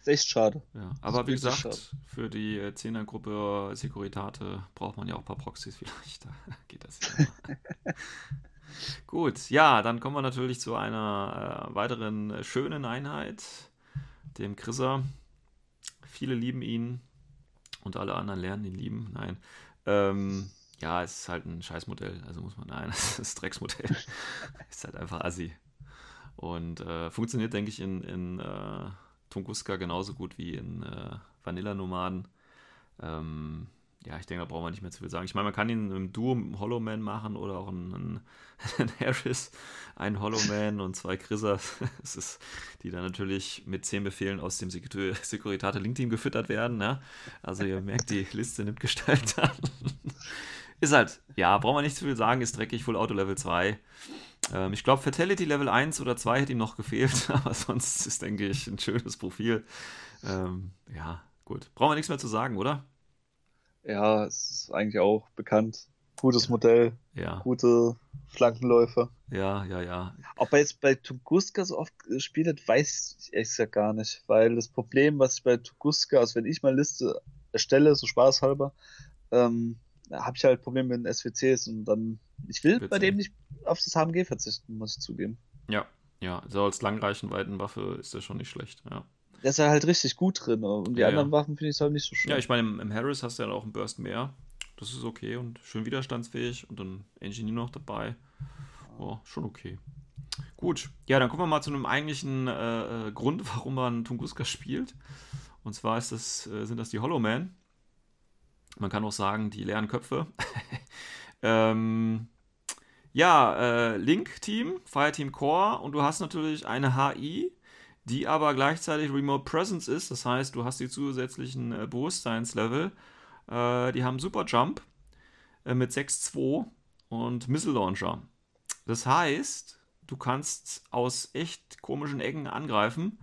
ist echt schade. Ja, aber wie gesagt, schade. für die 10er-Gruppe Securitate braucht man ja auch ein paar Proxys vielleicht. Da geht das ja. Gut, ja, dann kommen wir natürlich zu einer äh, weiteren schönen Einheit, dem Chrisser. Viele lieben ihn und alle anderen lernen ihn lieben. Nein. Ähm, ja, es ist halt ein Scheißmodell. Also muss man, nein, das ist Drecksmodell. ist halt einfach assi. Und äh, funktioniert, denke ich, in, in äh, Tunguska genauso gut wie in äh, Vanilla-Nomaden. Ähm, ja, ich denke, da brauchen wir nicht mehr zu viel sagen. Ich meine, man kann ihn im Duo Hollow Man machen oder auch einen, einen Harris, einen Hollow Man und zwei Chrisser, die dann natürlich mit zehn Befehlen aus dem Securitate Link Team gefüttert werden. Ne? Also ihr merkt, die Liste nimmt Gestalt an. Ist halt, ja, brauchen wir nicht zu viel sagen, ist dreckig, Full Auto Level 2. Ähm, ich glaube, Fatality Level 1 oder 2 hätte ihm noch gefehlt, aber sonst ist, denke ich, ein schönes Profil. Ähm, ja, gut. Brauchen wir nichts mehr zu sagen, oder? Ja, es ist eigentlich auch bekannt. Gutes Modell, ja. gute Flankenläufer. Ja, ja, ja. Ob er jetzt bei Tunguska so oft gespielt hat, weiß ich gesagt gar nicht. Weil das Problem, was ich bei Tunguska, also wenn ich mal Liste erstelle, so spaßhalber, ähm, habe ich halt Probleme mit den SWCs und dann, ich will Bitte. bei dem nicht auf das HMG verzichten, muss ich zugeben. Ja, ja, so als Langreichenweitenwaffe ist der schon nicht schlecht, ja. Der ist ja halt richtig gut drin und die ja, anderen ja. Waffen finde ich halt nicht so schön. Ja, ich meine, im, im, Harris hast du ja auch einen Burst mehr. Das ist okay und schön widerstandsfähig und dann Engineer noch dabei. Oh, schon okay. Gut, ja, dann kommen wir mal zu einem eigentlichen äh, äh Grund, warum man Tunguska spielt. Und zwar ist das, äh, sind das die Hollow Man. Man kann auch sagen, die leeren Köpfe. ähm, ja, äh, Link-Team, Fireteam Core und du hast natürlich eine HI, die aber gleichzeitig Remote Presence ist. Das heißt, du hast die zusätzlichen äh, Bewusstseinslevel. Äh, die haben Super Jump äh, mit 6.2 und Missile Launcher. Das heißt, du kannst aus echt komischen Ecken angreifen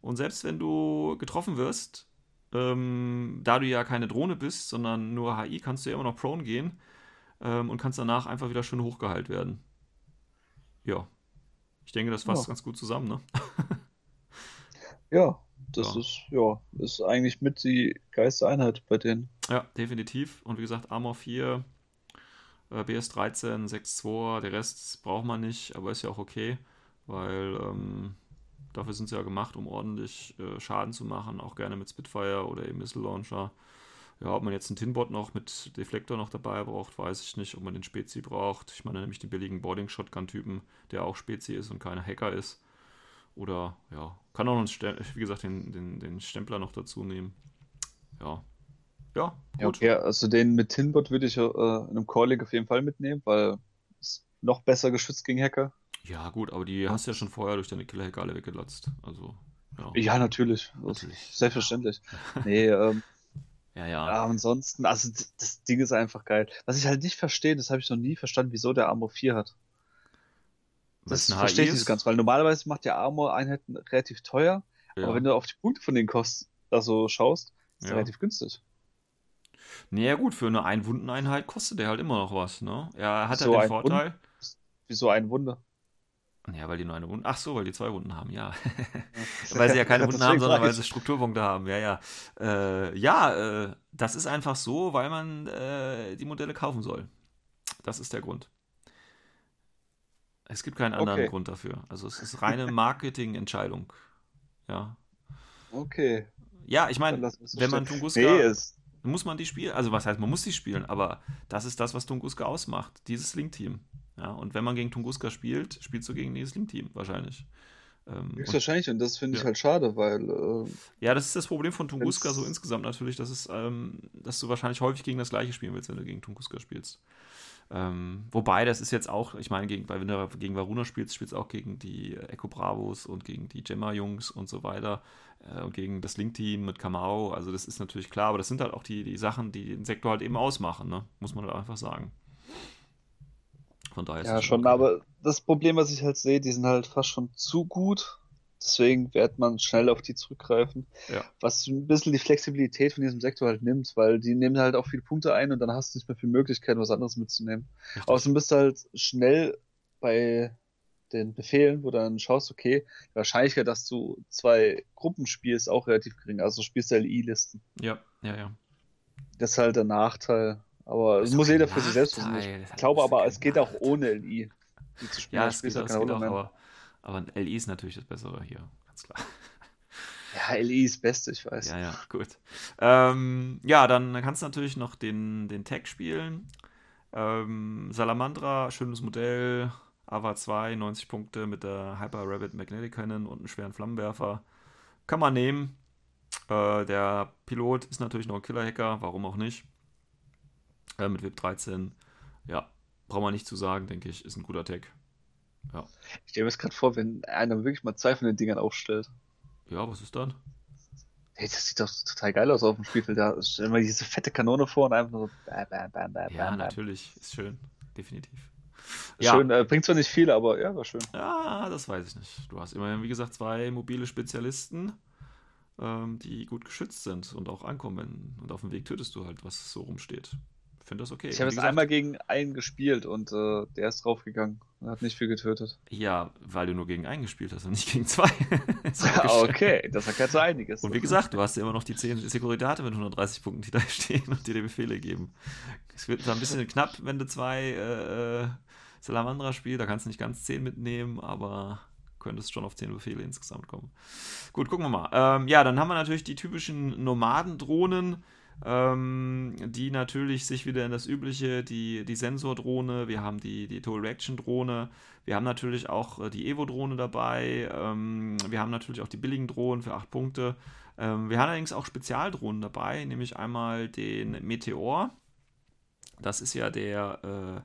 und selbst wenn du getroffen wirst, Ähm, da du ja keine Drohne bist, sondern nur HI, kannst du ja immer noch prone gehen ähm, und kannst danach einfach wieder schön hochgeheilt werden. Ja. Ich denke, das fasst ja. ganz gut zusammen, ne? ja, das ja. ist, ja, ist eigentlich mit die geilste Einheit bei denen. Ja, definitiv. Und wie gesagt, Armor 4, äh, BS 13, 6.2, der Rest braucht man nicht, aber ist ja auch okay, weil ähm, dafür sind sie ja gemacht, um ordentlich äh, Schaden zu machen, auch gerne mit Spitfire oder eben Missile Launcher. Ja, ob man jetzt einen Tinbot noch mit Deflektor noch dabei braucht, weiß ich nicht. Ob man den Spezi braucht. Ich meine nämlich den billigen Boarding-Shotgun-Typen, der auch Spezi ist und kein Hacker ist. Oder, ja, kann auch, einen, wie gesagt, den, den, den Stempler noch dazu nehmen. Ja. Ja, gut. Ja, okay. also den mit Tinbot würde ich äh, in einem Calling auf jeden Fall mitnehmen, weil es noch besser geschützt gegen Hacker. Ja, gut, aber die hast du ja schon vorher durch deine Killer-Hacker alle weggelotzt. Also, ja. Ja, natürlich. natürlich. Selbstverständlich. nee, ähm, ja, ja. Ja, ansonsten, also das Ding ist einfach geil. Was ich halt nicht verstehe, das habe ich noch nie verstanden, wieso der Armor 4 hat. Das verstehe ich nicht ganz, weil normalerweise macht der Armor-Einheiten relativ teuer, ja. aber wenn du auf die Punkte von den Kosten also schaust, ist ja. relativ günstig. Naja, gut, für eine Einwundeneinheit kostet der halt immer noch was, ne? Er hat so halt den Vorteil. Wund Wieso ein Wunder? Ja, weil die nur eine Wunde. Ach so, weil die zwei Wunden haben, ja. weil sie ja keine Wunden haben, sondern weil sie Strukturpunkte haben. Ja, ja. Äh, ja, äh, das ist einfach so, weil man äh, die Modelle kaufen soll. Das ist der Grund. Es gibt keinen anderen okay. Grund dafür. Also es ist reine Marketingentscheidung. Ja. Okay. Ja, ich meine, wenn man Tunguska. Nee, ist... muss man die spielen. Also was heißt, man muss die spielen, aber das ist das, was Tunguska ausmacht. Dieses Link-Team. Ja, und wenn man gegen Tunguska spielt, spielst du gegen dieses Link-Team wahrscheinlich. Ähm, Höchstwahrscheinlich, und, und das finde ich ja. halt schade, weil. Äh, ja, das ist das Problem von Tunguska so insgesamt natürlich, dass, es, ähm, dass du wahrscheinlich häufig gegen das gleiche spielen willst, wenn du gegen Tunguska spielst. Ähm, wobei, das ist jetzt auch, ich meine, gegen, wenn du gegen Varuna spielst, spielst du auch gegen die Echo Bravos und gegen die Gemma-Jungs und so weiter äh, und gegen das Link-Team mit Kamau. Also, das ist natürlich klar, aber das sind halt auch die, die Sachen, die den Sektor halt eben ausmachen, ne? muss man halt einfach sagen. Von daher ja, schon, okay. aber das Problem, was ich halt sehe, die sind halt fast schon zu gut. Deswegen wird man schnell auf die zurückgreifen. Ja. Was ein bisschen die Flexibilität von diesem Sektor halt nimmt, weil die nehmen halt auch viele Punkte ein und dann hast du nicht mehr viel Möglichkeiten, was anderes mitzunehmen. Richtig. Außerdem bist du halt schnell bei den Befehlen, wo du dann schaust, okay, die Wahrscheinlichkeit, dass du zwei Gruppen spielst, auch relativ gering. Also du spielst LI-Listen. Ja, ja, ja. Das ist halt der Nachteil. Aber es muss jeder für sich selbst wissen. Ich glaube aber, es geht auch ohne LI. Ja, es geht, auch, es geht auch aber, aber LI ist natürlich das Bessere hier, ganz klar. Ja, LI ist das Beste, ich weiß. Ja, ja, gut. Ähm, ja, dann kannst du natürlich noch den, den Tag spielen. Ähm, Salamandra, schönes Modell. Ava 2, 90 Punkte mit der Hyper Rabbit Magnetic Cannon und einem schweren Flammenwerfer. Kann man nehmen. Äh, der Pilot ist natürlich noch ein Killer-Hacker, warum auch nicht äh, mit VIP 13. Ja, braucht man nicht zu sagen, denke ich, ist ein guter Tag. Ja. Ich stelle mir das gerade vor, wenn einer wirklich mal zwei von den Dingern aufstellt. Ja, was ist dann? Hey, das sieht doch total geil aus auf dem Spielfeld. Da stellen wir diese fette Kanone vor und einfach so. Bam, bam, bam, bam, ja, bam. natürlich. Ist schön. Definitiv. Ja. Schön, äh, bringt zwar nicht viel, aber ja, war schön. Ja, das weiß ich nicht. Du hast immerhin, wie gesagt, zwei mobile Spezialisten, ähm, die gut geschützt sind und auch ankommen. Und auf dem Weg tötest du halt, was so rumsteht finde das okay. Ich habe es einmal gegen einen gespielt und äh, der ist draufgegangen und hat nicht viel getötet. Ja, weil du nur gegen einen gespielt hast und nicht gegen zwei. okay, das erklärt so einiges. Und wie gesagt, du hast ja immer noch die 10 Sekuritate mit 130 Punkten, die da stehen und dir die Befehle geben. Es wird zwar ein bisschen knapp, wenn du zwei äh, Salamandra spielst, da kannst du nicht ganz 10 mitnehmen, aber könntest schon auf 10 Befehle insgesamt kommen. Gut, gucken wir mal. Ähm, ja, dann haben wir natürlich die typischen Nomadendrohnen ähm, die natürlich sich wieder in das übliche, die, die Sensordrohne, wir haben die, die Total Reaction Drohne, wir haben natürlich auch äh, die Evo-Drohne dabei, ähm, wir haben natürlich auch die billigen Drohnen für 8 Punkte. Ähm, wir haben allerdings auch Spezialdrohnen dabei, nämlich einmal den Meteor. Das ist ja der äh,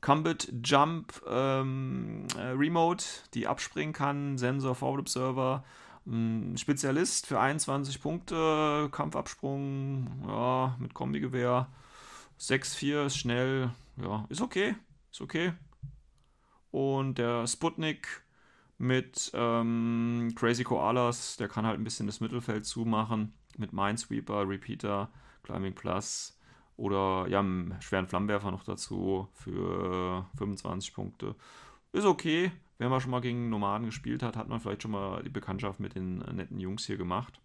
Combat Jump ähm, äh, Remote, die abspringen kann, Sensor Forward Observer Spezialist für 21 Punkte, Kampfabsprung, ja, mit Kombigewehr. 6-4 ist schnell, ja, ist okay, ist okay. Und der Sputnik mit ähm, Crazy Koalas, der kann halt ein bisschen das Mittelfeld zumachen, mit Minesweeper, Repeater, Climbing Plus oder ja, einen schweren Flammenwerfer noch dazu für 25 Punkte. Ist okay. Wenn man schon mal gegen Nomaden gespielt hat, hat man vielleicht schon mal die Bekanntschaft mit den netten Jungs hier gemacht.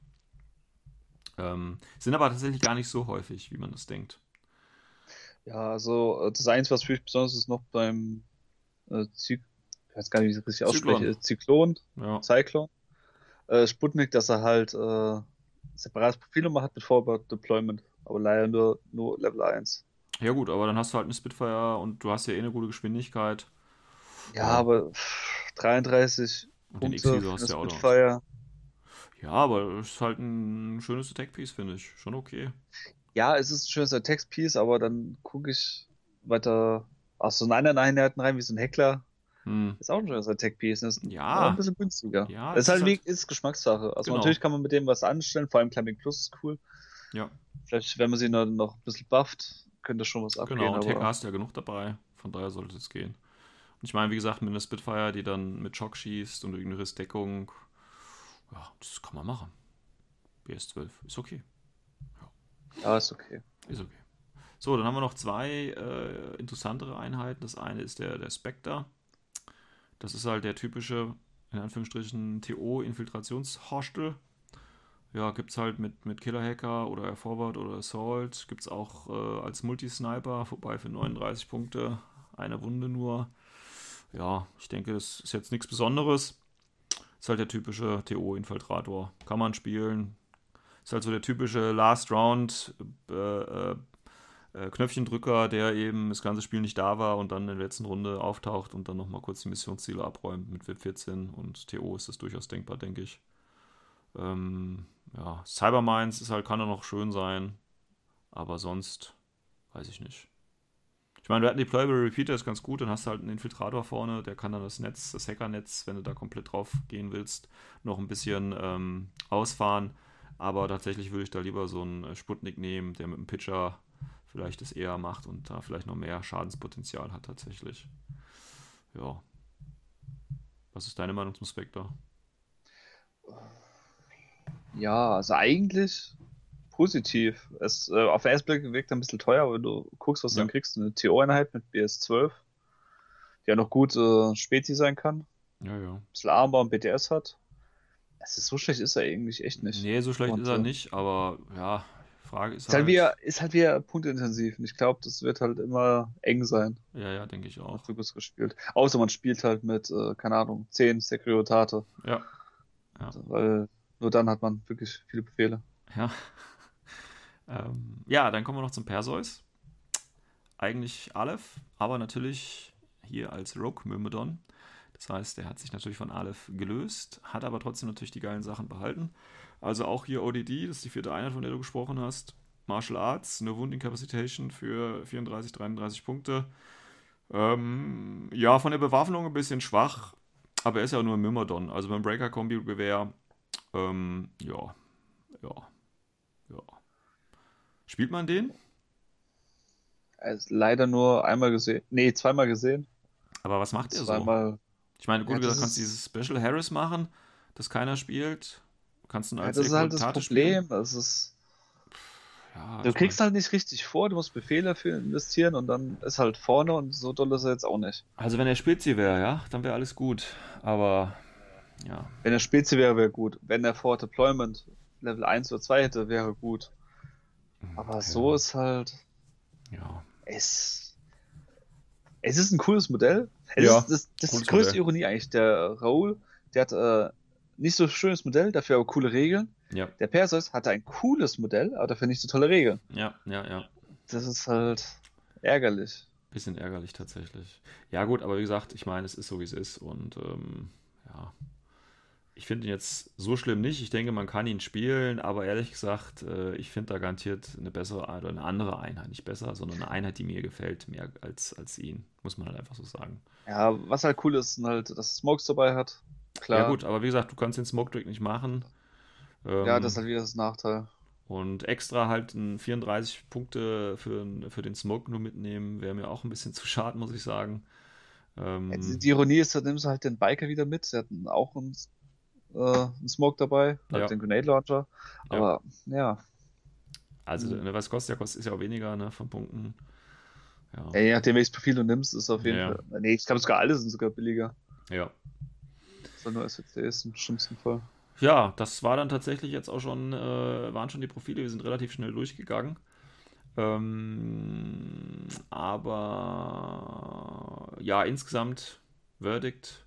Ähm, sind aber tatsächlich gar nicht so häufig, wie man das denkt. Ja, also äh, das Einzige, was für mich besonders ist, noch beim äh, Zyk ich weiß gar nicht, wie ich das richtig ausspreche, äh, Zyklon, ja. Cyclone, äh, Sputnik, dass er halt äh, separates Profilnummer hat mit Forward Deployment, aber leider nur, nur Level 1. Ja gut, aber dann hast du halt eine Spitfire und du hast ja eh eine gute Geschwindigkeit. Ja, aber 33 und Punkte hast du ja auch Spitfire. Ja, aber es ist halt ein schönes Attack-Piece, finde ich. Schon okay. Ja, es ist ein schönes Attack-Piece, aber dann gucke ich weiter aus so einer Einheiten rein, wie so ein Heckler. Hm. Ist auch ein schönes Attack-Piece. Ist ja. ein bisschen günstiger. Ja, ist, halt, halt ist Geschmackssache. Also genau. natürlich kann man mit dem was anstellen, vor allem Climbing Plus ist cool. Ja. Vielleicht, wenn man sie noch, noch ein bisschen bufft, könnte schon was abgehen. Genau, und Hacker hast ja genug dabei. Von daher sollte es gehen. Ich meine, wie gesagt, mit einer Spitfire, die dann mit Schock schießt und irgendeine Rissdeckung, ja, das kann man machen. BS12 ist okay. Ja, ja ist okay. Ist okay. So, dann haben wir noch zwei äh, interessantere Einheiten. Das eine ist der, der Spectre. Das ist halt der typische, in Anführungsstrichen, TO-Infiltrationshostel. Ja, gibt es halt mit, mit Killer-Hacker oder Forward oder Assault. Gibt es auch äh, als Multisniper, vorbei für 39 Punkte, eine Wunde nur. Ja, ich denke, das ist jetzt nichts Besonderes. Ist halt der typische TO-Infiltrator. Kann man spielen. Ist halt so der typische Last Round äh, äh, äh, Knöpfchendrücker, der eben das ganze Spiel nicht da war und dann in der letzten Runde auftaucht und dann nochmal kurz die Missionsziele abräumt mit WIP 14 und TO ist das durchaus denkbar, denke ich. Ähm, ja, Cybermines ist halt, kann er noch schön sein, aber sonst weiß ich nicht. Ich meine, wir hatten Deployable Repeater, ist ganz gut, dann hast du halt einen Infiltrator vorne, der kann dann das Netz, das Hackernetz, wenn du da komplett drauf gehen willst, noch ein bisschen ähm, ausfahren. Aber tatsächlich würde ich da lieber so einen Sputnik nehmen, der mit dem Pitcher vielleicht es eher macht und da vielleicht noch mehr Schadenspotenzial hat tatsächlich. Ja. Was ist deine Meinung zum Spectre? Ja, also eigentlich positiv. Es, äh, auf den ersten Blick wirkt er ein bisschen teuer, aber wenn du guckst, was ja. du dann kriegst, eine TO-Einheit mit BS12, die ja noch gut äh, Spezi sein kann. Ja, ja. Ein bisschen Armbar und BTS hat. Es ist so schlecht ist er eigentlich echt nicht. Nee, so schlecht und, ist er nicht, aber ja, Frage ist, ist halt, halt wieder, ist halt wieder punktintensiv und ich glaube, das wird halt immer eng sein. Ja, ja, denke ich auch. Rückus gespielt. Außer man spielt halt mit, äh, keine Ahnung, 10 Sekuritate. Ja. ja. Also, weil nur dann hat man wirklich viele Befehle. Ja. Ähm, ja, dann kommen wir noch zum Perseus. Eigentlich Aleph, aber natürlich hier als Rogue Myrmidon. Das heißt, er hat sich natürlich von Aleph gelöst, hat aber trotzdem natürlich die geilen Sachen behalten. Also auch hier ODD, das ist die vierte Einheit, von der du gesprochen hast. Martial Arts, eine Wound Incapacitation für 34, 33 Punkte. Ähm, ja, von der Bewaffnung ein bisschen schwach, aber er ist ja nur ein Myrmidon. Also beim Breaker-Kombi-Gewehr, ähm, ja, ja, ja. Spielt man den? Ist leider nur einmal gesehen. Nee, zweimal gesehen. Aber was macht er so? Ich meine, gut ja, gesagt, kannst du dieses Special Harris machen, das keiner spielt. Kannst du ja, das ist halt das Problem. Das ist. Ja, du kriegst mein... halt nicht richtig vor, du musst Befehle dafür investieren und dann ist halt vorne und so doll ist er jetzt auch nicht. Also wenn er Spezi wäre, ja, dann wäre alles gut. Aber ja. Wenn er Spezi wäre, wäre gut. Wenn er vor Deployment Level 1 oder 2 hätte, wäre gut. Hm, Aber ja. so ist halt. Ja. Es, es ist ein cooles Modell. Es ja, ist, das, das ist die größte Modell. Ironie eigentlich. Der Raoul, der hat äh, nicht so schönes Modell, dafür aber coole Regeln. Ja. Der Perseus hatte ein cooles Modell, aber dafür nicht so tolle Regeln. Ja, ja, ja. Das ist halt ärgerlich. Bisschen ärgerlich tatsächlich. Ja, gut, aber wie gesagt, ich meine, es ist so, wie es ist. Und ähm, ja, ich finde ihn jetzt so schlimm nicht. Ich denke, man kann ihn spielen, aber ehrlich gesagt, äh, ich finde da garantiert eine bessere oder eine andere Einheit. Nicht besser, sondern eine Einheit, die mir gefällt, mehr als, als ihn. Muss man halt einfach so sagen. Ja, was halt cool ist, halt, dass Smokes dabei hat. Klar. Ja, gut, aber wie gesagt, du kannst den Smoke Trick nicht machen. Ähm, ja, das ist halt wieder das Nachteil. Und extra halt ein 34 Punkte für, für den Smoke nur mitnehmen, wäre mir auch ein bisschen zu schade, muss ich sagen. Ähm, die Ironie ist, da nimmst du halt den Biker wieder mit. Sie hatten auch einen, äh, einen Smoke dabei, halt ja. den Grenade Launcher. Aber ja. ja. Also, ne, was kostet, der kostet ist ja auch weniger ne, von Punkten. Ja. ja je nachdem, welches Profil du nimmst, ist auf jeden ja. Fall. Nee, ich glaube sogar alle sind sogar billiger. Ja. Sondern nur SWCs im schlimmsten Fall. Ja, das war dann tatsächlich jetzt auch schon, äh, waren schon die Profile, wir sind relativ schnell durchgegangen. Ähm, aber ja, insgesamt Verdict.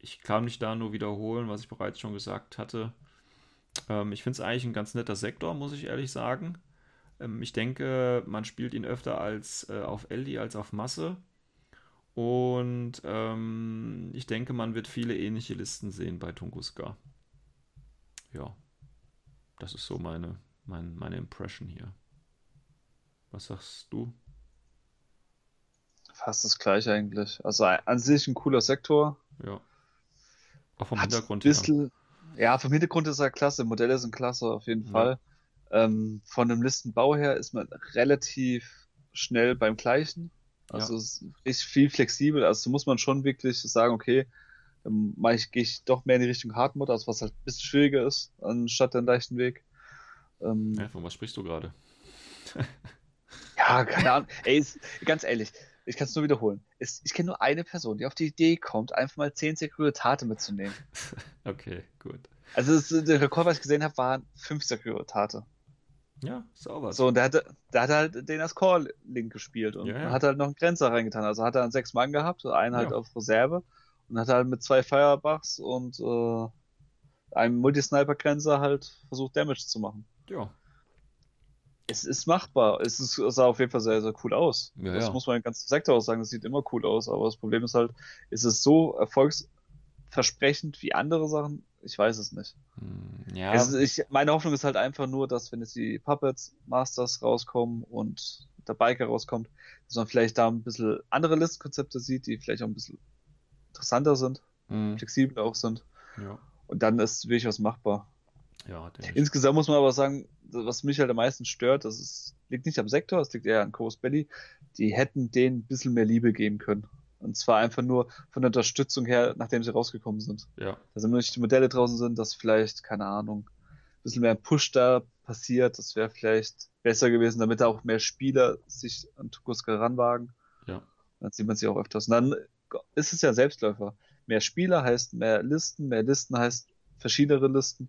Ich kann mich da nur wiederholen, was ich bereits schon gesagt hatte. Ähm, ich finde es eigentlich ein ganz netter Sektor, muss ich ehrlich sagen. Ähm, ich denke, man spielt ihn öfter als äh, auf LD als auf Masse. Und ähm, ich denke, man wird viele ähnliche Listen sehen bei Tunguska. Ja, das ist so meine, mein, meine Impression hier. Was sagst du? Fast das gleiche eigentlich. Also an sich ein cooler Sektor. Ja. Auch vom Hat Hintergrund bisschen, her. Ja, vom Hintergrund ist er klasse. Modelle sind klasse, auf jeden ja. Fall. Ähm, von dem Listenbau her ist man relativ schnell beim gleichen. Also ja. es ist viel flexibel. Also muss man schon wirklich sagen, okay, dann ich, gehe ich doch mehr in die Richtung Hardmode, also was halt ein bisschen schwieriger ist, anstatt den leichten Weg. Ähm, ja, von was sprichst du gerade? ja, keine Ahnung. Ey, ist, ganz ehrlich, ich kann es nur wiederholen. Es, ich kenne nur eine Person, die auf die Idee kommt, einfach mal 10 Sekuritate mitzunehmen. okay, gut. Also das, der Rekord, was ich gesehen habe, waren 5 Sekuritate. Ja, sauber. So, und der hat, der hat halt den als Core-Link gespielt und ja, ja. hat halt noch einen Grenzer reingetan. Also hat er dann sechs Mann gehabt, einen halt ja. auf Reserve und hat halt mit zwei Firebugs und äh, einem Multisniper-Grenzer halt versucht, Damage zu machen. Ja. Es ist machbar. Es, ist, es sah auf jeden Fall sehr, sehr cool aus. Ja, das muss man den ganzen Sektor auch sagen. Das sieht immer cool aus. Aber das Problem ist halt, ist es so erfolgsversprechend wie andere Sachen? Ich weiß es nicht. Hm, ja. Es, ich, meine Hoffnung ist halt einfach nur, dass wenn jetzt die Puppets Masters rauskommen und der Biker rauskommt, dass man vielleicht da ein bisschen andere Listkonzepte sieht, die vielleicht auch ein bisschen interessanter sind, mhm. flexibler auch sind. Ja. Und dann ist wirklich was machbar. Ja, Insgesamt muss man aber sagen, was mich halt am meisten stört, das ist, liegt nicht am Sektor, es liegt eher an Coast Belly. Die hätten denen ein bisschen mehr Liebe geben können. Und zwar einfach nur von der Unterstützung her, nachdem sie rausgekommen sind. Ja. Dass immer nicht die Modelle draußen sind, dass vielleicht, keine Ahnung, ein bisschen mehr Push da passiert. Das wäre vielleicht besser gewesen, damit auch mehr Spieler sich an Tukuska ranwagen. Ja. Dann sieht man sie auch öfters. Und dann ist es ja Selbstläufer. Mehr Spieler heißt mehr Listen, mehr Listen heißt verschiedene Listen.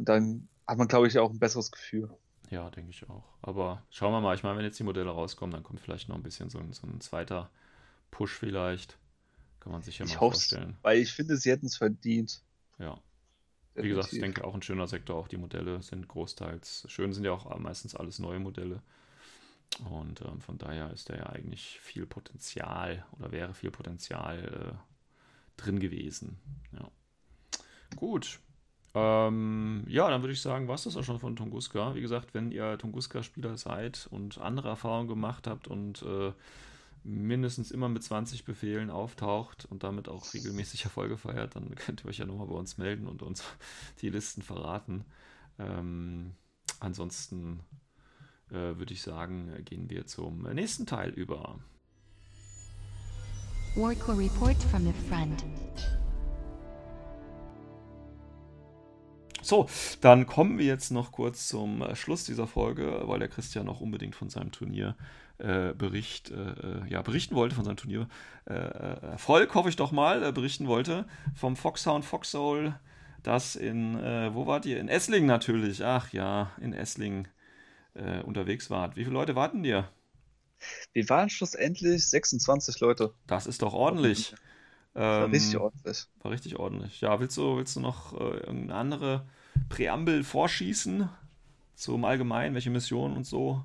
Und dann hat man, glaube ich, auch ein besseres Gefühl. Ja, denke ich auch. Aber schauen wir mal. Ich meine, wenn jetzt die Modelle rauskommen, dann kommt vielleicht noch ein bisschen so ein, so ein zweiter Push vielleicht. Kann man sich ja ich mal vorstellen. Weil ich finde, sie hätten es verdient. Ja. Wie gesagt, ich denke auch ein schöner Sektor. Auch die Modelle sind großteils schön, sind ja auch meistens alles neue Modelle. Und ähm, von daher ist da ja eigentlich viel Potenzial oder wäre viel Potenzial äh, drin gewesen. Ja. Gut. Ähm, ja, dann würde ich sagen, war es das auch schon von Tunguska. Wie gesagt, wenn ihr Tunguska-Spieler seid und andere Erfahrungen gemacht habt und äh, mindestens immer mit 20 Befehlen auftaucht und damit auch regelmäßig Erfolge feiert, dann könnt ihr euch ja nochmal bei uns melden und uns die Listen verraten. Ähm, ansonsten äh, würde ich sagen, gehen wir zum nächsten Teil über. Warcore Report from the front. So, dann kommen wir jetzt noch kurz zum äh, Schluss dieser Folge, weil der Christian noch unbedingt von seinem Turnierbericht äh, äh, ja, berichten wollte, von seinem Turniererfolg, äh, hoffe ich doch mal, berichten wollte. Vom Foxhound Foxhole, das in, wo wart ihr? In Esslingen natürlich. Ach ja, in Esslingen unterwegs wart. Wie viele Leute warten dir? Wir waren schlussendlich 26 Leute. Das ist doch ordentlich. War ähm, richtig ordentlich. War richtig ordentlich. Ja, willst du, willst du noch äh, irgendeine andere Präambel vorschießen? Zum Allgemeinen, welche Missionen und so?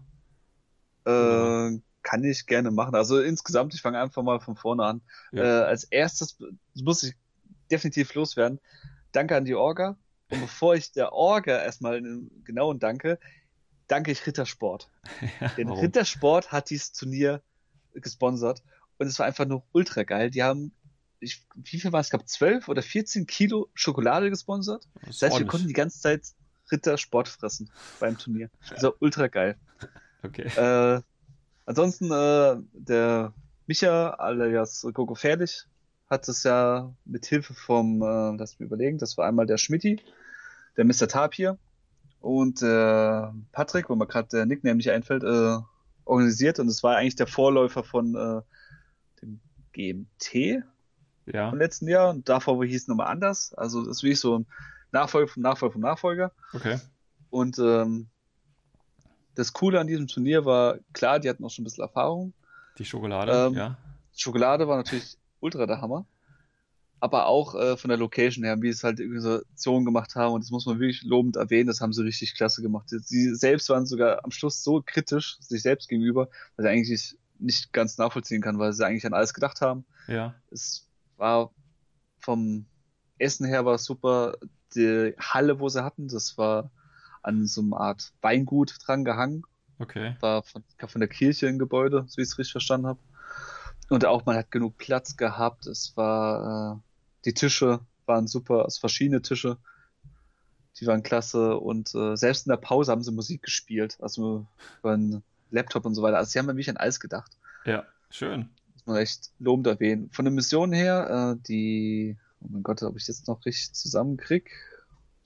Äh, kann ich gerne machen. Also insgesamt, ich fange einfach mal von vorne an. Ja. Äh, als erstes muss ich definitiv loswerden. Danke an die Orga. Und bevor ich der Orga erstmal genau danke, danke ich Rittersport. Ja, Denn warum? Rittersport hat dieses Turnier gesponsert und es war einfach nur ultra geil. Die haben ich, wie viel war es? Ich glaube, 12 oder 14 Kilo Schokolade gesponsert. Das, das heißt, ordentlich. wir konnten die ganze Zeit Ritter Sport fressen beim Turnier. Das war ultra geil. Okay. Äh, ansonsten, äh, der Micha alias Gogo Fertig hat es ja mit Hilfe vom, äh, lass mich überlegen, das war einmal der Schmidti, der Mr. Tapir und äh, Patrick, wo mir gerade der Nickname nicht einfällt, äh, organisiert und es war eigentlich der Vorläufer von äh, dem GMT ja. vom letzten Jahr und davor hieß es nochmal anders. Also das ist wie so ein Nachfolger vom Nachfolger vom Nachfolger. Okay. Und ähm, das Coole an diesem Turnier war, klar, die hatten auch schon ein bisschen Erfahrung. Die Schokolade, ähm, ja. Schokolade war natürlich ultra der Hammer. Aber auch äh, von der Location her, wie es halt Organisationen gemacht haben, und das muss man wirklich lobend erwähnen, das haben sie richtig klasse gemacht. Sie selbst waren sogar am Schluss so kritisch sich selbst gegenüber, dass ich eigentlich nicht ganz nachvollziehen kann, weil sie eigentlich an alles gedacht haben. Ja. Es war vom Essen her war super. Die Halle, wo sie hatten, das war an so einer Art Weingut dran gehangen. Okay. War von, von der Kirche ein Gebäude, so wie ich es richtig verstanden habe. Und auch man hat genug Platz gehabt. Es war, äh, die Tische waren super, also verschiedene Tische. Die waren klasse und äh, selbst in der Pause haben sie Musik gespielt, also über einen Laptop und so weiter. Also sie haben wirklich an alles gedacht. Ja, schön. Muss man echt lobend erwähnen. Von der Mission her, äh, die, oh mein Gott, ob ich jetzt noch richtig zusammenkrieg,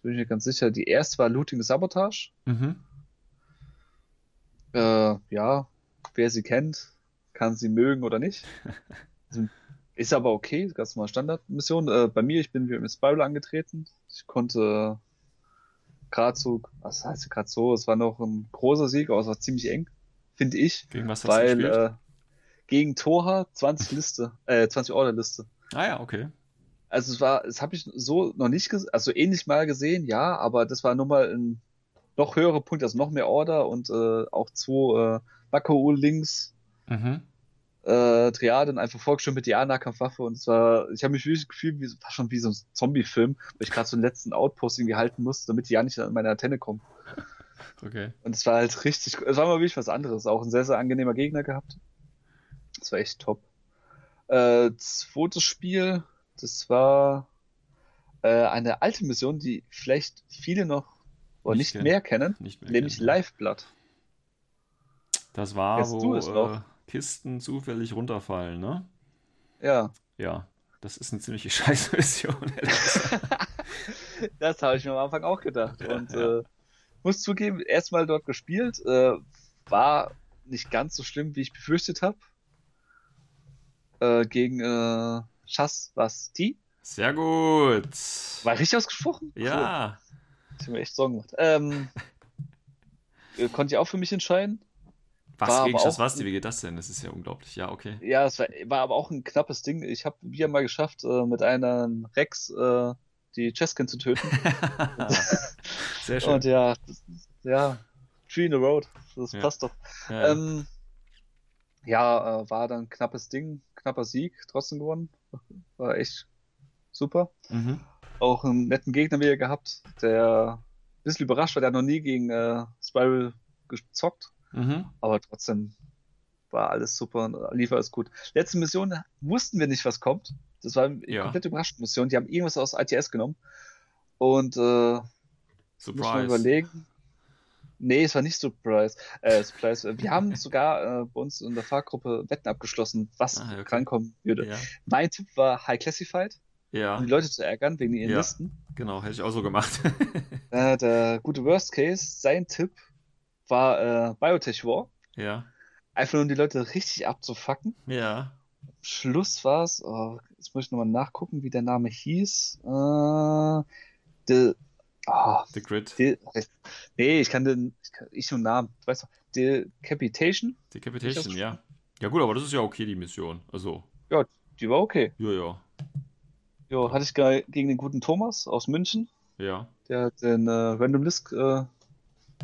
bin ich mir ganz sicher. Die erste war Looting Sabotage. Mhm. Äh, ja, wer sie kennt, kann sie mögen oder nicht. Also, ist aber okay, ganz normal Standardmission. Äh, bei mir, ich bin wie mit Spiral angetreten. Ich konnte gerade so, was heißt gerade so, es war noch ein großer Sieg, aber es war ziemlich eng, finde ich. Gegen was hast weil, du gespielt? Gegen Toha 20 Liste, äh, 20 Order Liste. Ah ja, okay. Also es war, das habe ich so noch nicht gesehen, also ähnlich mal gesehen, ja, aber das war nochmal ein noch höherer Punkt, also noch mehr Order und äh, auch zwei äh, Mako links mhm äh, Triaden einfach vorgestellt mit der Nahkampfwaffe und zwar, ich habe mich wirklich gefühlt, wie, fast schon wie so ein Zombie-Film, weil ich gerade so einen letzten Outpost irgendwie halten musste, damit die ja nicht an meine Antenne kommen. Okay. Und es war halt richtig, es war mal wirklich was anderes, auch ein sehr, sehr angenehmer Gegner gehabt. Das war echt top. Äh, zweites Spiel, das war äh, eine alte Mission, die vielleicht viele noch oder nicht, nicht mehr kennen, nicht mehr nämlich kennen, Lifeblood. Das war, Kennst wo äh, Kisten zufällig runterfallen, ne? Ja. Ja, das ist eine ziemliche Scheißmission. das habe ich mir am Anfang auch gedacht. Und ja. äh, muss zugeben, erstmal dort gespielt, äh, war nicht ganz so schlimm, wie ich befürchtet habe. Äh, gegen äh, Chas Basti. Sehr gut. War richtig ausgesprochen? Ja. Cool. Ich habe mir echt Sorgen gemacht. Ähm, äh, konnte ich auch für mich entscheiden. Was war gegen Schaswasti, wie geht das denn? Das ist ja unglaublich. Ja, okay. Ja, es war, war aber auch ein knappes Ding. Ich habe wieder mal geschafft, äh, mit einem Rex äh, die Cheskin zu töten. Sehr schön. Und ja, das, ja, Tree in the Road. Das ja. passt doch. Ja. Ähm, ja äh, war dann knappes Ding, knapper Sieg, trotzdem gewonnen. War echt super. Mhm. Auch einen netten Gegner wieder gehabt, der ein bisschen überrascht war, der hat noch nie gegen äh, Spiral gezockt. Mhm. Aber trotzdem war alles super und lief alles gut. Letzte Mission wussten wir nicht, was kommt. Das war eine ja. komplette Überraschungsmission. Die haben irgendwas aus ITS genommen. Und äh, Surprise. überlegen. Nee, es war nicht Surprise. Äh, Surprise. Wir haben sogar äh, bei uns in der Fahrgruppe Wetten abgeschlossen, was Ah, okay. rankommen würde. Ja. Mein Tipp war High Classified, ja, um die Leute zu ärgern wegen ihren Ja. Listen. genau, hätte ich auch so gemacht. Äh, der gute Worst Case, sein Tipp war äh, Biotech War. ja, Einfach nur um die Leute richtig abzufacken. ja. Am Schluss war es, oh, jetzt muss ich nochmal nachgucken, wie der Name hieß. Äh, the, ah, The Grid. the, nee, ich kann den, ich, kann, ich nur Namen, du weißt doch, Decapitation? Decapitation, ja. Ja gut, aber das ist ja okay, die Mission. Also, Ja, die war okay. ja, ja. Jo, hatte ich ge- gegen den guten Thomas aus München, Ja. der den äh, Random List äh,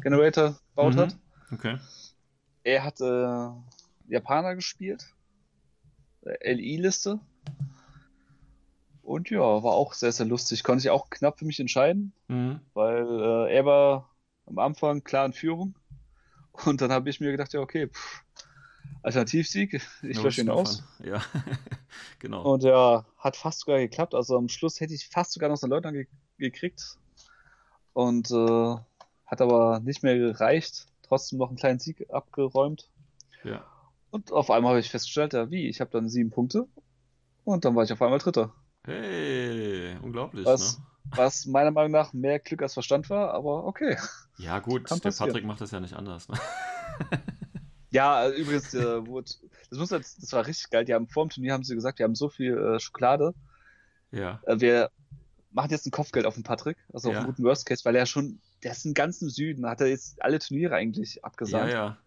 Generator gebaut Mhm. hat. Okay. Er hat äh, Japaner gespielt. Äh, LI-Liste. Und ja, war auch sehr, sehr lustig. Konnte ich auch knapp für mich entscheiden, Mhm. weil äh, er war am Anfang klar in Führung. Und dann habe ich mir gedacht, ja, okay, pff, Alternativsieg, ich lösche ihn aus. Ja, genau. Und ja, hat fast sogar geklappt. Also am Schluss hätte ich fast sogar noch so einen Leutnant ge gekriegt. Und äh, hat aber nicht mehr gereicht. Trotzdem noch einen kleinen Sieg abgeräumt. Ja. Und auf einmal habe ich festgestellt, ja, wie? Ich habe dann sieben Punkte und dann war ich auf einmal Dritter. Hey, unglaublich, Was, ne? was meiner Meinung nach mehr Glück als Verstand war, aber okay. Ja, gut, der. Patrick macht das ja nicht anders, ne? Ja, äh, übrigens, äh, wurde, das, muss jetzt, das war richtig geil. Die haben vor dem Turnier haben sie gesagt, wir haben so viel äh, Schokolade. Ja. Äh, wir machen jetzt ein Kopfgeld auf den Patrick, also auf Ja. einen guten Worst Case, weil er schon, der ist im ganzen Süden, hat er jetzt alle Turniere eigentlich Ja, abgesagt. ja.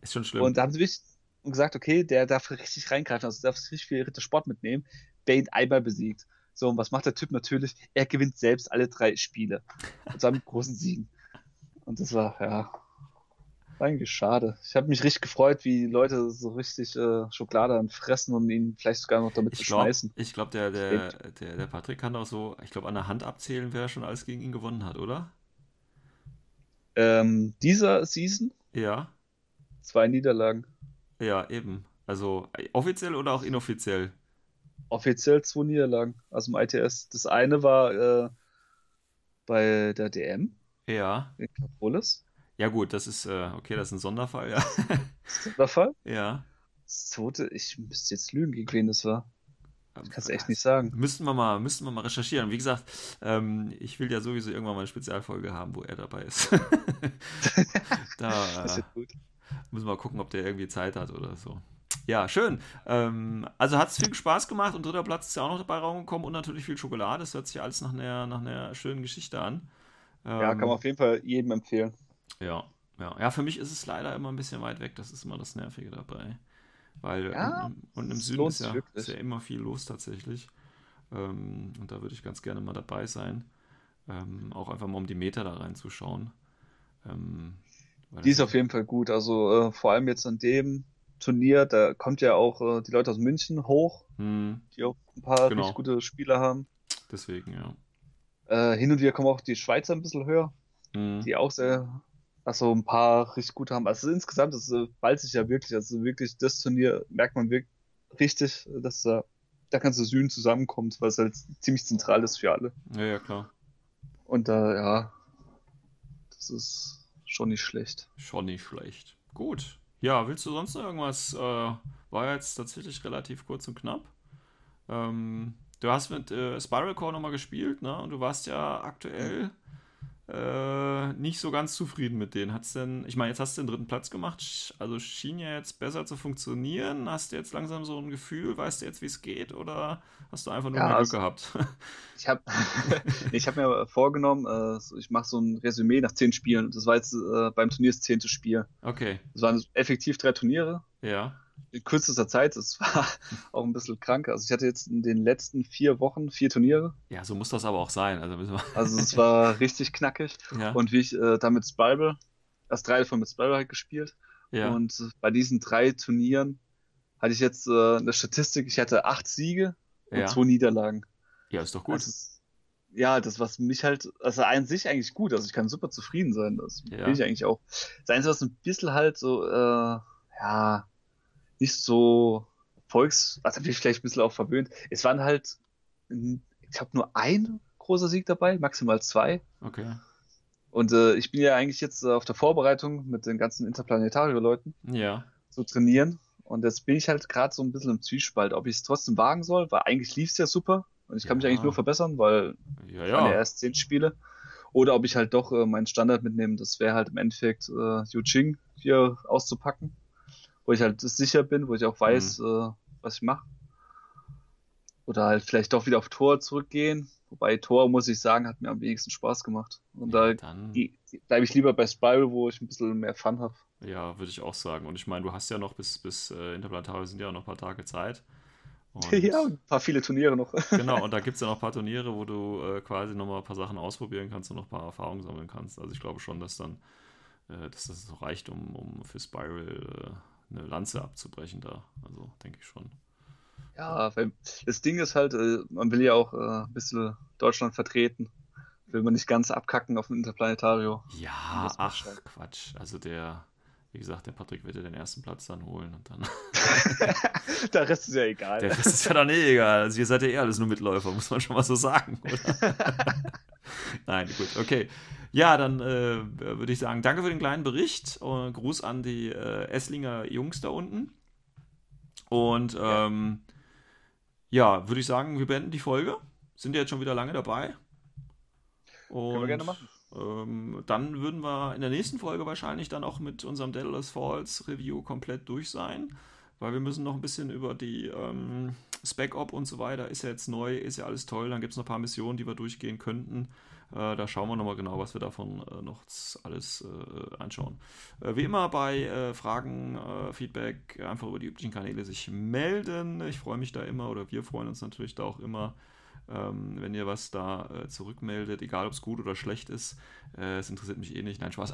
Ist schon schlimm. Und da haben sie wirklich gesagt, okay, der darf richtig reingreifen, also darf richtig viel Rittersport mitnehmen, ihn einmal besiegt. So, und was macht der Typ natürlich? Er gewinnt selbst alle drei Spiele. Und zwar mit großen Siegen. Und das war, ja, war eigentlich schade. Ich habe mich richtig gefreut, wie Leute so richtig äh, Schokolade dann fressen und ihn vielleicht sogar noch damit ich glaube, beschmeißen. ich glaub, der, der, der, der Patrick kann auch so, ich glaube, an der Hand abzählen, wer schon alles gegen ihn gewonnen hat, oder? Ähm, dieser Season Ja. zwei Niederlagen. Ja, eben. Also offiziell oder auch inoffiziell? Offiziell zwei Niederlagen aus dem ITS. Das eine war äh, bei der DM Ja. in Capolis. Ja, gut, das ist, äh, okay, das ist ein Sonderfall, ja. Sonderfall. ja. Das zweite, ich müsste jetzt lügen, gegen wen das war. Ich kann es echt nicht sagen. Müssten wir mal, müssten wir mal recherchieren. Wie gesagt, ähm, ich will ja sowieso irgendwann mal eine Spezialfolge haben, wo er dabei ist. da Das äh, gut. müssen wir mal gucken, ob der irgendwie Zeit hat oder so. Ja, schön. Ähm, also hat es viel Spaß gemacht und dritter Platz ist ja auch noch dabei rausgekommen und natürlich viel Schokolade. Das hört sich alles nach einer, nach einer schönen Geschichte an. Ja, Ähm, kann man auf jeden Fall jedem empfehlen. Ja, ja. Ja, für mich ist es leider immer ein bisschen weit weg. Das ist immer das Nervige dabei. Weil Ja, und, und im Süden ist ja, ist ja immer viel los tatsächlich. Ähm, und da würde ich ganz gerne mal dabei sein. Ähm, auch einfach mal um die Meter da reinzuschauen. Ähm, Die ist auf jeden Fall gut. Also äh, vor allem jetzt an dem Turnier, da kommt ja auch äh, die Leute aus München hoch, Hm, die auch ein paar Genau. richtig gute Spieler haben. deswegen, ja. Äh, hin und wieder kommen auch die Schweizer ein bisschen höher, Hm, die auch sehr, also ein paar richtig gute haben. Also insgesamt, das äh, ballt sich ja wirklich, also wirklich das Turnier merkt man wirklich richtig, dass da da ganze Süden zusammenkommt, weil es halt ziemlich zentral ist für alle. ja, ja, klar. Und da, ja, das ist schon nicht schlecht. Schon nicht schlecht. Gut. Ja, willst du sonst noch irgendwas? Äh, war jetzt tatsächlich relativ kurz und knapp. Ähm, du hast mit äh, Spiral Core nochmal gespielt, ne? Und du warst ja aktuell äh, nicht so ganz zufrieden mit denen. Hat's denn, ich meine, jetzt hast du den dritten Platz gemacht, also schien ja jetzt besser zu funktionieren. Hast du jetzt langsam so ein Gefühl, weißt du jetzt, wie es geht, oder hast du einfach nur Ja, mehr Glück also- gehabt? Ich habe ich hab mir vorgenommen, äh, ich mache so ein Resümee nach zehn Spielen. Das war jetzt äh, beim Turnier das zehnte Spiel. Okay, Es waren effektiv drei Turniere ja. In kürzester Zeit. Das war auch ein bisschen krank. Also ich hatte jetzt in den letzten vier Wochen vier Turniere. Ja, so muss das aber auch sein. Also Also es war richtig knackig. ja, Und wie ich äh, da mit Spiral, das drei davon mit Spiral halt gespielt. ja. Und bei diesen drei Turnieren hatte ich jetzt äh, eine Statistik, ich hatte acht Siege und Ja. zwei Niederlagen. ja, ist doch gut. Ist, ja, das, was mich halt, also an sich eigentlich gut, also ich kann super zufrieden sein, das Ja. will ich eigentlich auch. Das Einzige, was ein bisschen halt so, äh, ja, nicht so Volks, also bin ich vielleicht ein bisschen auch verwöhnt. Es waren halt, ich habe nur ein großer Sieg dabei, maximal zwei. Okay. Und äh, ich bin ja eigentlich jetzt äh, auf der Vorbereitung mit den ganzen Interplanetario-Leuten Ja. zu trainieren. Und jetzt bin ich halt gerade so ein bisschen im Zwiespalt, ob ich es trotzdem wagen soll, weil eigentlich lief es ja super. Und ich kann mich Ja. eigentlich nur verbessern, weil Ja, ja. ja ja. erst zehn Spiele. Oder ob ich halt doch äh, meinen Standard mitnehme. Das wäre halt im Endeffekt äh, Yu Ching hier auszupacken. Wo ich halt sicher bin, wo ich auch weiß, Mhm. äh, was ich mache. Oder halt vielleicht doch wieder auf Tor zurückgehen. Wobei Tor, muss ich sagen, hat mir am wenigsten Spaß gemacht. Und da Dann, bleibe ich lieber bei Spiral, wo ich ein bisschen mehr Fun habe. ja, würde ich auch sagen. Und ich meine, du hast ja noch bis, bis äh, Interplanetarium sind ja noch ein paar Tage Zeit. Und, Ja, ein paar viele Turniere noch. Genau, und da gibt es ja noch ein paar Turniere, wo du äh, quasi nochmal ein paar Sachen ausprobieren kannst und noch ein paar Erfahrungen sammeln kannst. Also ich glaube schon, dass dann, äh, dass das so reicht, um, um für Spiral äh, eine Lanze abzubrechen da. Also denke ich schon. Ja, weil das Ding ist halt, äh, man will ja auch äh, ein bisschen Deutschland vertreten. Will man nicht ganz abkacken auf dem Interplanetario. Ja, ach. Quatsch. Also der, wie gesagt, der Patrick wird ja den ersten Platz dann holen und dann. Der Rest ist ja egal. Der Rest ist ja dann eh egal. Also ihr seid ja eh alles nur Mitläufer, muss man schon mal so sagen, oder? Nein, gut, okay. Ja, dann äh, würde ich sagen, danke für den kleinen Bericht. Und Gruß an die äh, Esslinger Jungs da unten. Und ähm, ja, ja würde ich sagen, wir beenden die Folge. Sind ja jetzt schon wieder lange dabei. Und, Können wir gerne machen. Ähm, dann würden wir in der nächsten Folge wahrscheinlich dann auch mit unserem Daedalus Falls Review komplett durch sein, weil wir müssen noch ein bisschen über die ähm, Spec-Op und so weiter, ist ja jetzt neu, ist ja alles toll, dann gibt es noch ein paar Missionen, die wir durchgehen könnten. Äh, da schauen wir nochmal genau, was wir davon äh, noch alles äh, anschauen. Äh, wie immer bei äh, Fragen, äh, Feedback, einfach über die üblichen Kanäle sich melden. Ich freue mich da immer oder wir freuen uns natürlich da auch immer ähm, wenn ihr was da äh, zurückmeldet, egal ob es gut oder schlecht ist. Äh, es interessiert mich eh nicht. Nein, Spaß.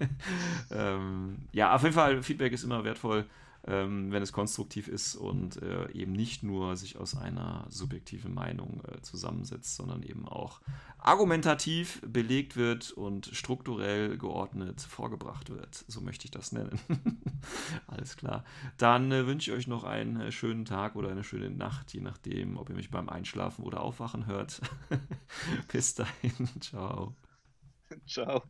ähm, ja, auf jeden Fall, Feedback ist immer wertvoll ähm, wenn es konstruktiv ist und äh, eben nicht nur sich aus einer subjektiven Meinung äh, zusammensetzt, sondern eben auch argumentativ belegt wird und strukturell geordnet vorgebracht wird. So möchte ich das nennen. Alles klar. Dann äh, wünsche ich euch noch einen äh, schönen Tag oder eine schöne Nacht, je nachdem, ob ihr mich beim Einschlafen oder Aufwachen hört. Bis dahin. Ciao. Ciao.